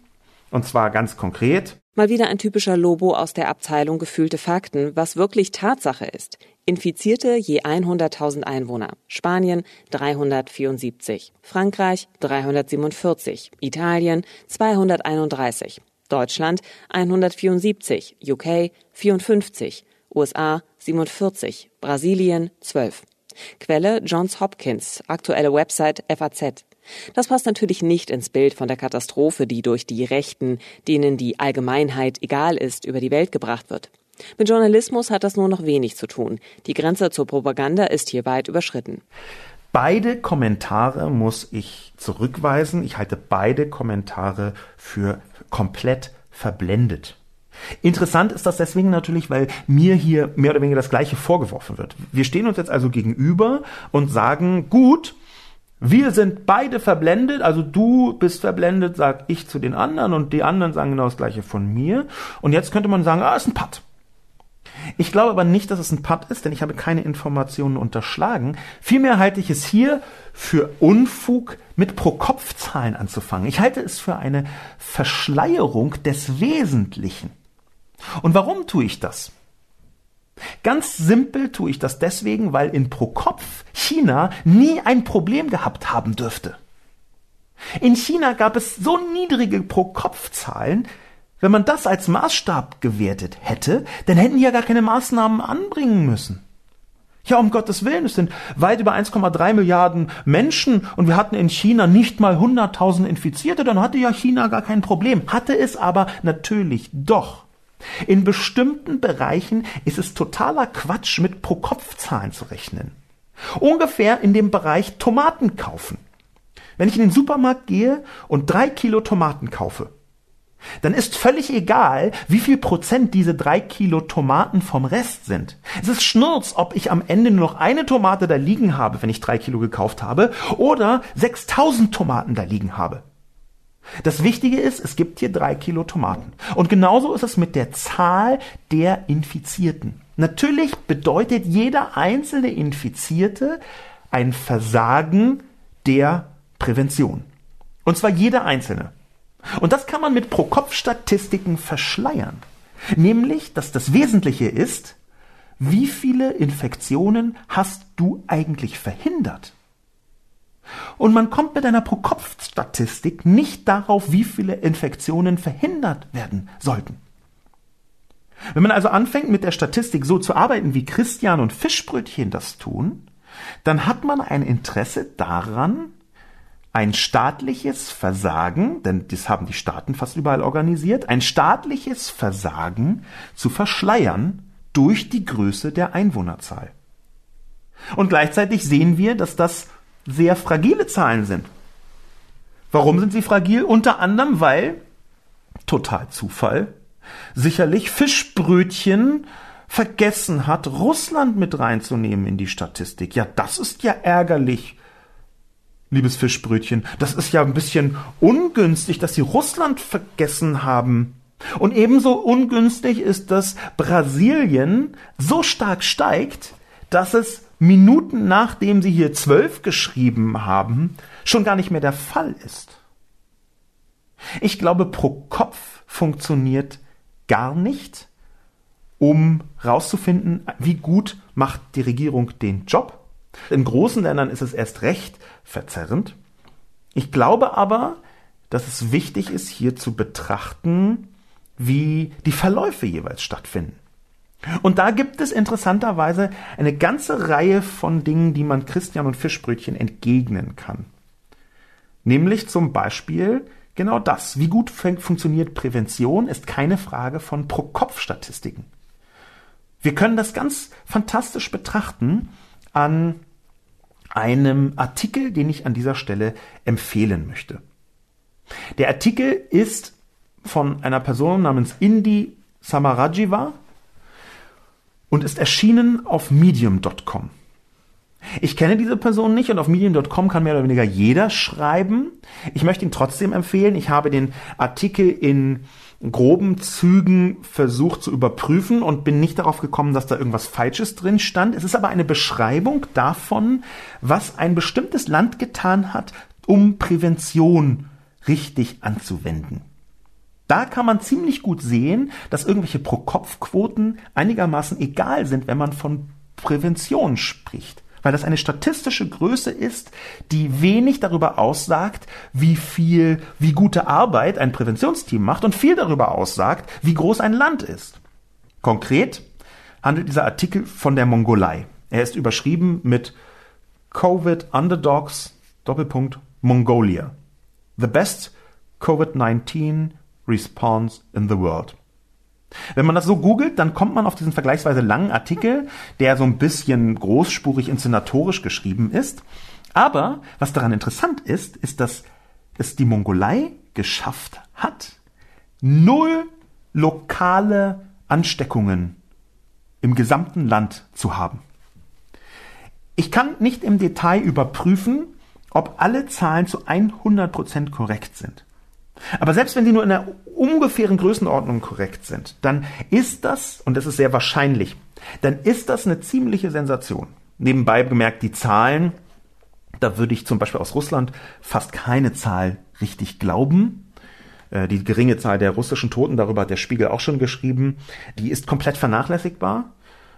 und zwar ganz konkret. Mal wieder ein typischer Lobo aus der Abteilung gefühlte Fakten, was wirklich Tatsache ist. Infizierte je 100.000 Einwohner. Spanien 374, Frankreich 347, Italien 231, Deutschland 174, UK 54, USA 47, Brasilien 12. Quelle Johns Hopkins, aktuelle Website FAZ. Das passt natürlich nicht ins Bild von der Katastrophe, die durch die Rechten, denen die Allgemeinheit egal ist, über die Welt gebracht wird. Mit Journalismus hat das nur noch wenig zu tun. Die Grenze zur Propaganda ist hier weit überschritten. Beide Kommentare muss ich zurückweisen. Ich halte beide Kommentare für komplett verblendet. Interessant ist das deswegen natürlich, weil mir hier mehr oder weniger das Gleiche vorgeworfen wird. Wir stehen uns jetzt also gegenüber und sagen, gut, wir sind beide verblendet, also du bist verblendet, sag ich zu den anderen und die anderen sagen genau das Gleiche von mir. Und jetzt könnte man sagen, ah, ist ein Putt. Ich glaube aber nicht, dass es ein Putt ist, denn ich habe keine Informationen unterschlagen. Vielmehr halte ich es hier für Unfug, mit Pro-Kopf-Zahlen anzufangen. Ich halte es für eine Verschleierung des Wesentlichen. Und warum tue ich das? Ganz simpel tue ich das deswegen, weil in pro Kopf China nie ein Problem gehabt haben dürfte. In China gab es so niedrige Pro-Kopf-Zahlen, wenn man das als Maßstab gewertet hätte, dann hätten die ja gar keine Maßnahmen anbringen müssen. Ja, um Gottes Willen, es sind weit über 1,3 Milliarden Menschen und wir hatten in China nicht mal 100.000 Infizierte, dann hatte ja China gar kein Problem. Hatte es aber natürlich doch. In bestimmten Bereichen ist es totaler Quatsch, mit Pro-Kopf-Zahlen zu rechnen. Ungefähr in dem Bereich Tomaten kaufen. Wenn ich in den Supermarkt gehe und drei Kilo Tomaten kaufe, dann ist völlig egal, wie viel Prozent diese drei Kilo Tomaten vom Rest sind. Es ist Schnurz, ob ich am Ende nur noch eine Tomate da liegen habe, wenn ich drei Kilo gekauft habe, oder 6000 Tomaten da liegen habe. Das Wichtige ist, es gibt hier drei Kilo Tomaten. Und genauso ist es mit der Zahl der Infizierten. Natürlich bedeutet jeder einzelne Infizierte ein Versagen der Prävention. Und zwar jeder einzelne. Und das kann man mit Pro-Kopf-Statistiken verschleiern. Nämlich, dass das Wesentliche ist, wie viele Infektionen hast du eigentlich verhindert? Und man kommt mit einer Pro-Kopf-Statistik nicht darauf, wie viele Infektionen verhindert werden sollten. Wenn man also anfängt, mit der Statistik so zu arbeiten, wie Christian und Fischbrötchen das tun, dann hat man ein Interesse daran, ein staatliches Versagen, denn das haben die Staaten fast überall organisiert, ein staatliches Versagen zu verschleiern durch die Größe der Einwohnerzahl. Und gleichzeitig sehen wir, dass das sehr fragile Zahlen sind. Warum sind sie fragil? Unter anderem, weil, total Zufall, sicherlich Fischbrötchen vergessen hat, Russland mit reinzunehmen in die Statistik. Ja, das ist ja ärgerlich, liebes Fischbrötchen. Das ist ja ein bisschen ungünstig, dass sie Russland vergessen haben. Und ebenso ungünstig ist, dass Brasilien so stark steigt, dass es Minuten nachdem sie hier zwölf geschrieben haben, schon gar nicht mehr der Fall ist. Ich glaube, pro Kopf funktioniert gar nicht, um rauszufinden, wie gut macht die Regierung den Job. In großen Ländern ist es erst recht verzerrend. Ich glaube aber, dass es wichtig ist, hier zu betrachten, wie die Verläufe jeweils stattfinden. Und da gibt es interessanterweise eine ganze Reihe von Dingen, die man Christian und Fischbrötchen entgegnen kann. Nämlich zum Beispiel genau das. Wie gut funktioniert Prävention, ist keine Frage von Pro-Kopf-Statistiken. Wir können das ganz fantastisch betrachten an einem Artikel, den ich an dieser Stelle empfehlen möchte. Der Artikel ist von einer Person namens Indi Samarajiva und ist erschienen auf medium.com. Ich kenne diese Person nicht und auf medium.com kann mehr oder weniger jeder schreiben. Ich möchte ihn trotzdem empfehlen. Ich habe den Artikel in groben Zügen versucht zu überprüfen und bin nicht darauf gekommen, dass da irgendwas Falsches drin stand. Es ist aber eine Beschreibung davon, was ein bestimmtes Land getan hat, um Prävention richtig anzuwenden. Da kann man ziemlich gut sehen, dass irgendwelche Pro-Kopf-Quoten einigermaßen egal sind, wenn man von Prävention spricht. Weil das eine statistische Größe ist, die wenig darüber aussagt, wie viel, wie gute Arbeit ein Präventionsteam macht und viel darüber aussagt, wie groß ein Land ist. Konkret handelt dieser Artikel von der Mongolei. Er ist überschrieben mit Covid Underdogs Doppelpunkt Mongolia. The best COVID-19 Response in the World. Wenn man das so googelt, dann kommt man auf diesen vergleichsweise langen Artikel, der so ein bisschen großspurig inszenatorisch geschrieben ist. Aber was daran interessant ist, ist, dass es die Mongolei geschafft hat, null lokale Ansteckungen im gesamten Land zu haben. Ich kann nicht im Detail überprüfen, ob alle Zahlen zu 100% korrekt sind. Aber selbst wenn sie nur in einer ungefähren Größenordnung korrekt sind, dann ist das, und das ist sehr wahrscheinlich, dann ist das eine ziemliche Sensation. Nebenbei bemerkt, die Zahlen, da würde ich zum Beispiel aus Russland fast keine Zahl richtig glauben. Äh, die geringe Zahl der russischen Toten, darüber hat der Spiegel auch schon geschrieben, die ist komplett vernachlässigbar.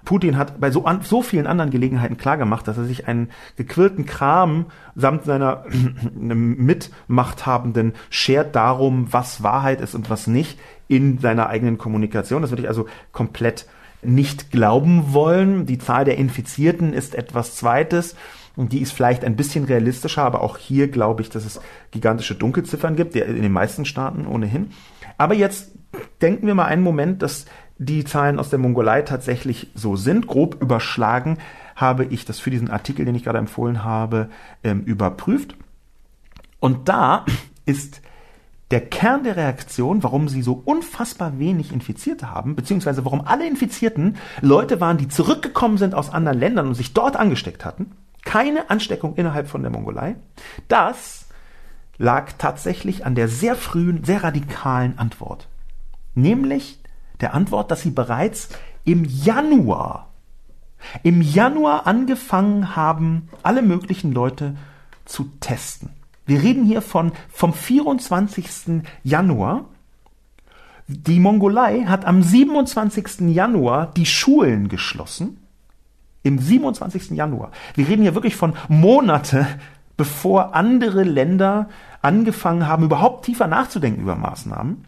Putin hat bei so, an, so vielen anderen Gelegenheiten klargemacht, dass er sich einen gequirlten Kram samt seiner mitmachthabenden schert darum, was Wahrheit ist und was nicht in seiner eigenen Kommunikation. Das würde ich also komplett nicht glauben wollen. Die Zahl der Infizierten ist etwas Zweites. Und die ist vielleicht ein bisschen realistischer, aber auch hier glaube ich, dass es gigantische Dunkelziffern gibt, in den meisten Staaten ohnehin. Aber jetzt denken wir mal einen Moment, dass die Zahlen aus der Mongolei tatsächlich so sind. Grob überschlagen habe ich das für diesen Artikel, den ich gerade empfohlen habe, ähm, überprüft. Und da ist der Kern der Reaktion, warum sie so unfassbar wenig Infizierte haben, beziehungsweise warum alle Infizierten Leute waren, die zurückgekommen sind aus anderen Ländern und sich dort angesteckt hatten. Keine Ansteckung innerhalb von der Mongolei. Das lag tatsächlich an der sehr frühen, sehr radikalen Antwort. Nämlich der Antwort, dass sie bereits im Januar, im Januar angefangen haben, alle möglichen Leute zu testen. Wir reden hier von, vom 24. Januar. Die Mongolei hat am 27. Januar die Schulen geschlossen. Im 27. Januar. Wir reden hier wirklich von Monate, bevor andere Länder angefangen haben, überhaupt tiefer nachzudenken über Maßnahmen.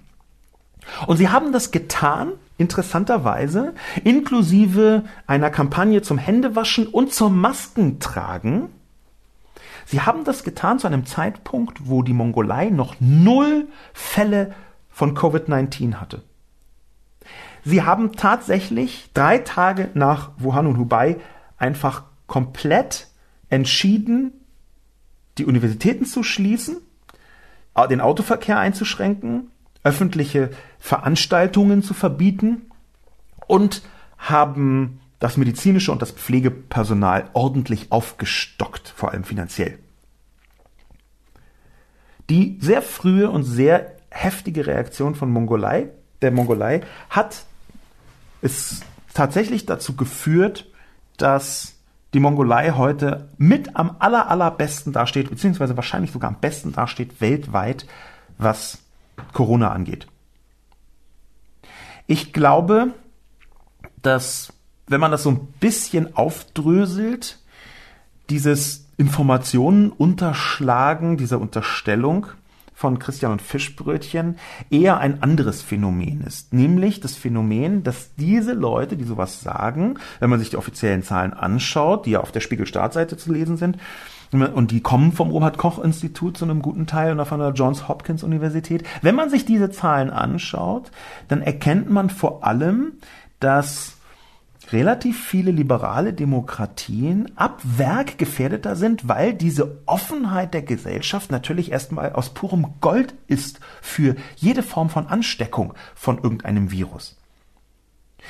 Und sie haben das getan, interessanterweise, inklusive einer Kampagne zum Händewaschen und zum Maskentragen, Sie haben das getan zu einem Zeitpunkt, wo die Mongolei noch null Fälle von Covid-19 hatte. Sie haben tatsächlich drei Tage nach Wuhan und Hubei einfach komplett entschieden, die Universitäten zu schließen, den Autoverkehr einzuschränken, öffentliche Veranstaltungen zu verbieten und haben das medizinische und das Pflegepersonal ordentlich aufgestockt, vor allem finanziell. Die sehr frühe und sehr heftige Reaktion von Mongolei, der Mongolei, hat es tatsächlich dazu geführt, dass die Mongolei heute mit am aller, allerbesten dasteht, beziehungsweise wahrscheinlich sogar am besten dasteht weltweit, was Corona angeht. Ich glaube, dass, wenn man das so ein bisschen aufdröselt, dieses Informationen unterschlagen, dieser Unterstellung, von Christian und Fischbrötchen eher ein anderes Phänomen ist. Nämlich das Phänomen, dass diese Leute, die sowas sagen, wenn man sich die offiziellen Zahlen anschaut, die ja auf der Spiegel-Startseite zu lesen sind, und die kommen vom Robert-Koch-Institut zu einem guten Teil und von der Johns Hopkins Universität. Wenn man sich diese Zahlen anschaut, dann erkennt man vor allem, dass relativ viele liberale Demokratien ab Werk gefährdeter sind, weil diese Offenheit der Gesellschaft natürlich erstmal aus purem Gold ist für jede Form von Ansteckung von irgendeinem Virus.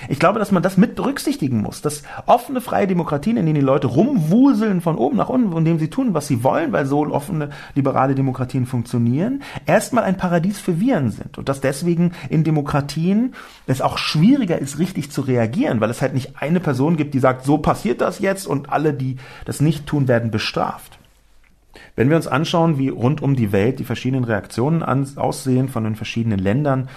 Ich glaube, dass man das mit berücksichtigen muss, dass offene, freie Demokratien, in denen die Leute rumwuseln von oben nach unten, indem sie tun, was sie wollen, weil so offene, liberale Demokratien funktionieren, erstmal ein Paradies für Viren sind und dass deswegen in Demokratien es auch schwieriger ist, richtig zu reagieren, weil es halt nicht eine Person gibt, die sagt, so passiert das jetzt und alle, die das nicht tun, werden bestraft. Wenn wir uns anschauen, wie rund um die Welt die verschiedenen Reaktionen an, aussehen von den verschiedenen Ländern,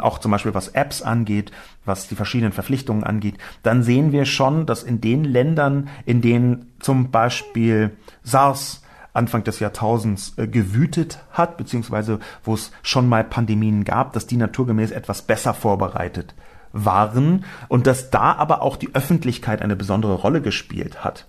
auch zum Beispiel was Apps angeht, was die verschiedenen Verpflichtungen angeht, dann sehen wir schon, dass in den Ländern, in denen zum Beispiel SARS Anfang des Jahrtausends äh, gewütet hat, beziehungsweise wo es schon mal Pandemien gab, dass die naturgemäß etwas besser vorbereitet waren und dass da aber auch die Öffentlichkeit eine besondere Rolle gespielt hat.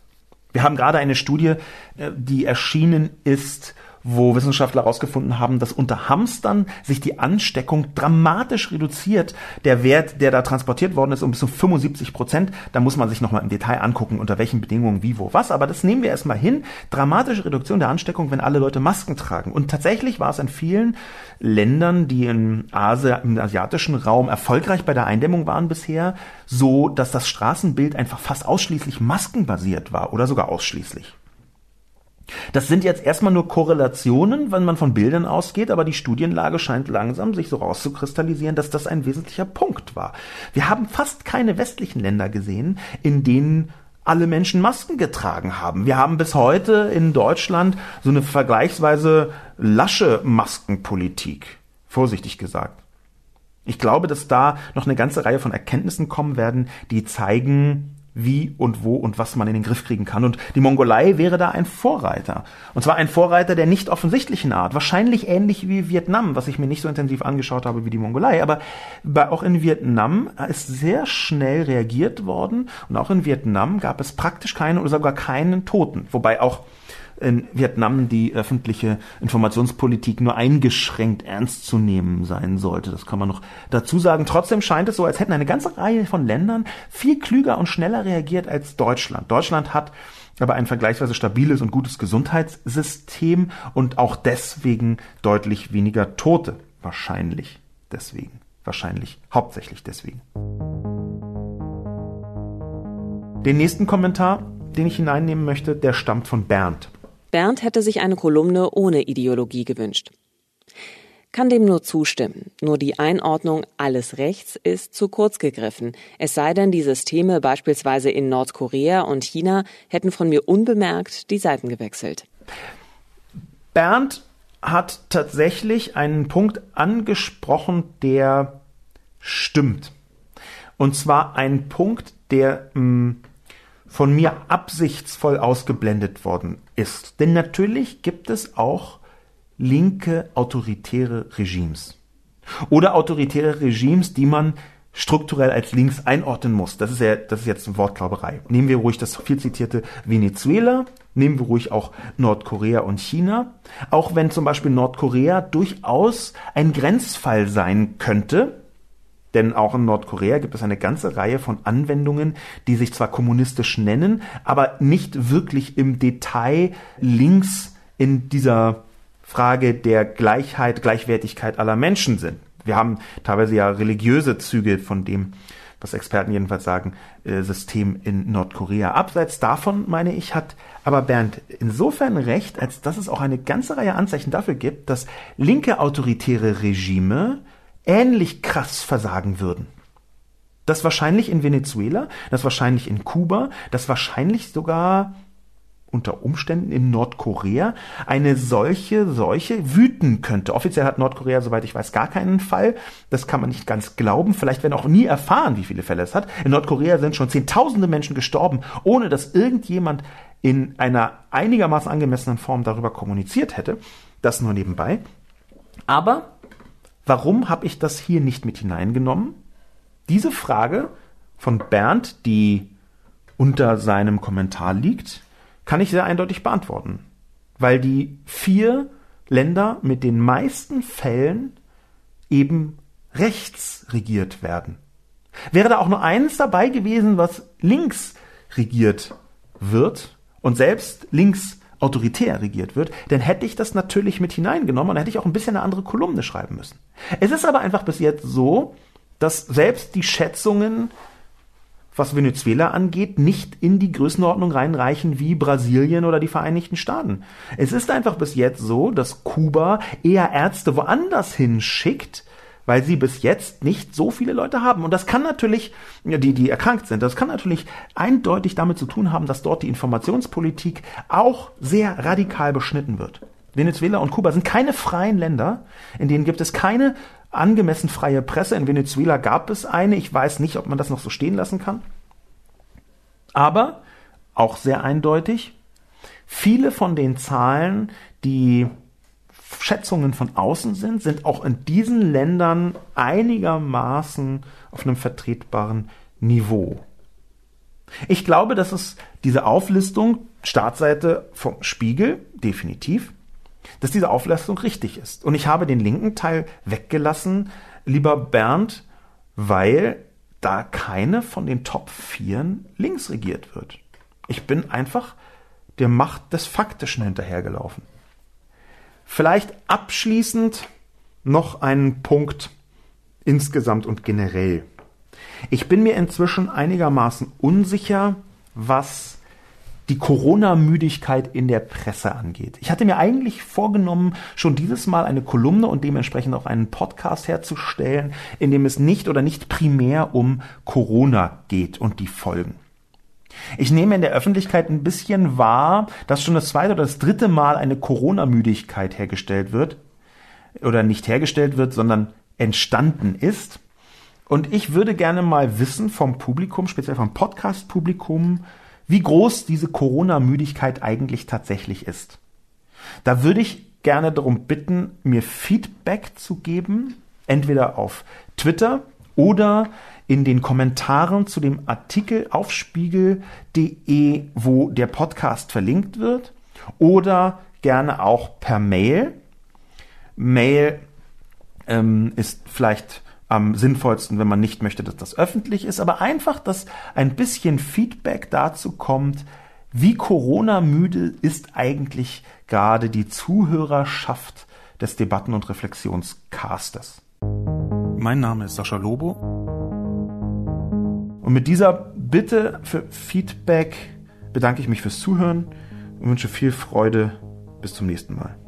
Wir haben gerade eine Studie, äh, die erschienen ist, wo Wissenschaftler herausgefunden haben, dass unter Hamstern sich die Ansteckung dramatisch reduziert. Der Wert, der da transportiert worden ist, um bis zu 75 Prozent. Da muss man sich nochmal im Detail angucken, unter welchen Bedingungen, wie, wo, was. Aber das nehmen wir erstmal hin. Dramatische Reduktion der Ansteckung, wenn alle Leute Masken tragen. Und tatsächlich war es in vielen Ländern, die in Asien, im asiatischen Raum erfolgreich bei der Eindämmung waren bisher, so, dass das Straßenbild einfach fast ausschließlich maskenbasiert war oder sogar ausschließlich. Das sind jetzt erstmal nur Korrelationen, wenn man von Bildern ausgeht, aber die Studienlage scheint langsam sich so rauszukristallisieren, dass das ein wesentlicher Punkt war. Wir haben fast keine westlichen Länder gesehen, in denen alle Menschen Masken getragen haben. Wir haben bis heute in Deutschland so eine vergleichsweise lasche Maskenpolitik. Vorsichtig gesagt. Ich glaube, dass da noch eine ganze Reihe von Erkenntnissen kommen werden, die zeigen, wie und wo und was man in den Griff kriegen kann. Und die Mongolei wäre da ein Vorreiter. Und zwar ein Vorreiter der nicht offensichtlichen Art. Wahrscheinlich ähnlich wie Vietnam, was ich mir nicht so intensiv angeschaut habe wie die Mongolei. Aber auch in Vietnam ist sehr schnell reagiert worden. Und auch in Vietnam gab es praktisch keinen oder sogar keinen Toten. Wobei auch in Vietnam die öffentliche Informationspolitik nur eingeschränkt ernst zu nehmen sein sollte. Das kann man noch dazu sagen. Trotzdem scheint es so, als hätten eine ganze Reihe von Ländern viel klüger und schneller reagiert als Deutschland. Deutschland hat aber ein vergleichsweise stabiles und gutes Gesundheitssystem und auch deswegen deutlich weniger Tote. Wahrscheinlich deswegen. Wahrscheinlich hauptsächlich deswegen. Den nächsten Kommentar, den ich hineinnehmen möchte, der stammt von Bernd. Bernd hätte sich eine Kolumne ohne Ideologie gewünscht. Kann dem nur zustimmen. Nur die Einordnung alles rechts ist zu kurz gegriffen. Es sei denn, die Systeme beispielsweise in Nordkorea und China hätten von mir unbemerkt die Seiten gewechselt. Bernd hat tatsächlich einen Punkt angesprochen, der stimmt. Und zwar ein Punkt, der mh, hm, von mir absichtsvoll ausgeblendet worden ist. Denn natürlich gibt es auch linke autoritäre Regimes. Oder autoritäre Regimes, die man strukturell als links einordnen muss. Das ist ja, das ist jetzt eine Wortglauberei. Nehmen wir ruhig das viel zitierte Venezuela Nehmen wir ruhig auch Nordkorea und China. Auch wenn zum Beispiel Nordkorea durchaus ein Grenzfall sein könnte, denn auch in Nordkorea gibt es eine ganze Reihe von Anwendungen, die sich zwar kommunistisch nennen, aber nicht wirklich im Detail links in dieser Frage der Gleichheit, Gleichwertigkeit aller Menschen sind. Wir haben teilweise ja religiöse Züge von dem, was Experten jedenfalls sagen, äh, System in Nordkorea. Abseits davon, meine ich, hat aber Bernd insofern recht, als dass es auch eine ganze Reihe Anzeichen dafür gibt, dass linke autoritäre Regime ähnlich krass versagen würden. Das wahrscheinlich in Venezuela, das wahrscheinlich in Kuba, das wahrscheinlich sogar unter Umständen in Nordkorea eine solche Seuche wüten könnte. Offiziell hat Nordkorea, soweit ich weiß, gar keinen Fall. Das kann man nicht ganz glauben. Vielleicht werden auch nie erfahren, wie viele Fälle es hat. In Nordkorea sind schon Zehntausende Menschen gestorben, ohne dass irgendjemand in einer einigermaßen angemessenen Form darüber kommuniziert hätte. Das nur nebenbei. Aber Warum habe ich das hier nicht mit hineingenommen? Diese Frage von Bernd, die unter seinem Kommentar liegt, kann ich sehr eindeutig beantworten. Weil die vier Länder mit den meisten Fällen eben rechts regiert werden. Wäre da auch nur eins dabei gewesen, was links regiert wird und selbst links autoritär regiert wird, dann hätte ich das natürlich mit hineingenommen und hätte ich auch ein bisschen eine andere Kolumne schreiben müssen. Es ist aber einfach bis jetzt so, dass selbst die Schätzungen, was Venezuela angeht, nicht in die Größenordnung reinreichen wie Brasilien oder die Vereinigten Staaten. Es ist einfach bis jetzt so, dass Kuba eher Ärzte woanders hinschickt, weil sie bis jetzt nicht so viele Leute haben. Und das kann natürlich, die, die erkrankt sind, das kann natürlich eindeutig damit zu tun haben, dass dort die Informationspolitik auch sehr radikal beschnitten wird. Venezuela und Kuba sind keine freien Länder, in denen gibt es keine angemessen freie Presse. In Venezuela gab es eine, ich weiß nicht, ob man das noch so stehen lassen kann. Aber auch sehr eindeutig, viele von den Zahlen, die Schätzungen von außen sind, sind auch in diesen Ländern einigermaßen auf einem vertretbaren Niveau. Ich glaube, dass es diese Auflistung, Startseite vom Spiegel, definitiv, dass diese Auflistung richtig ist. Und ich habe den linken Teil weggelassen, lieber Bernd, weil da keine von den Top 4 links regiert wird. Ich bin einfach der Macht des Faktischen hinterhergelaufen. Vielleicht abschließend noch einen Punkt insgesamt und generell. Ich bin mir inzwischen einigermaßen unsicher, was die Corona-Müdigkeit in der Presse angeht. Ich hatte mir eigentlich vorgenommen, schon dieses Mal eine Kolumne und dementsprechend auch einen Podcast herzustellen, in dem es nicht oder nicht primär um Corona geht und die Folgen. Ich nehme in der Öffentlichkeit ein bisschen wahr, dass schon das zweite oder das dritte Mal eine Corona-Müdigkeit hergestellt wird. Oder nicht hergestellt wird, sondern entstanden ist. Und ich würde gerne mal wissen vom Publikum, speziell vom Podcast-Publikum, wie groß diese Corona-Müdigkeit eigentlich tatsächlich ist. Da würde ich gerne darum bitten, mir Feedback zu geben, entweder auf Twitter oder in den Kommentaren zu dem Artikel auf spiegel.de, wo der Podcast verlinkt wird, oder gerne auch per Mail. Mail ähm, ist vielleicht am sinnvollsten, wenn man nicht möchte, dass das öffentlich ist, aber einfach, dass ein bisschen Feedback dazu kommt, wie Corona-müde ist eigentlich gerade die Zuhörerschaft des Debatten- und Reflexionscastes. Mein Name ist Sascha Lobo und mit dieser Bitte für Feedback bedanke ich mich fürs Zuhören und wünsche viel Freude. Bis zum nächsten Mal.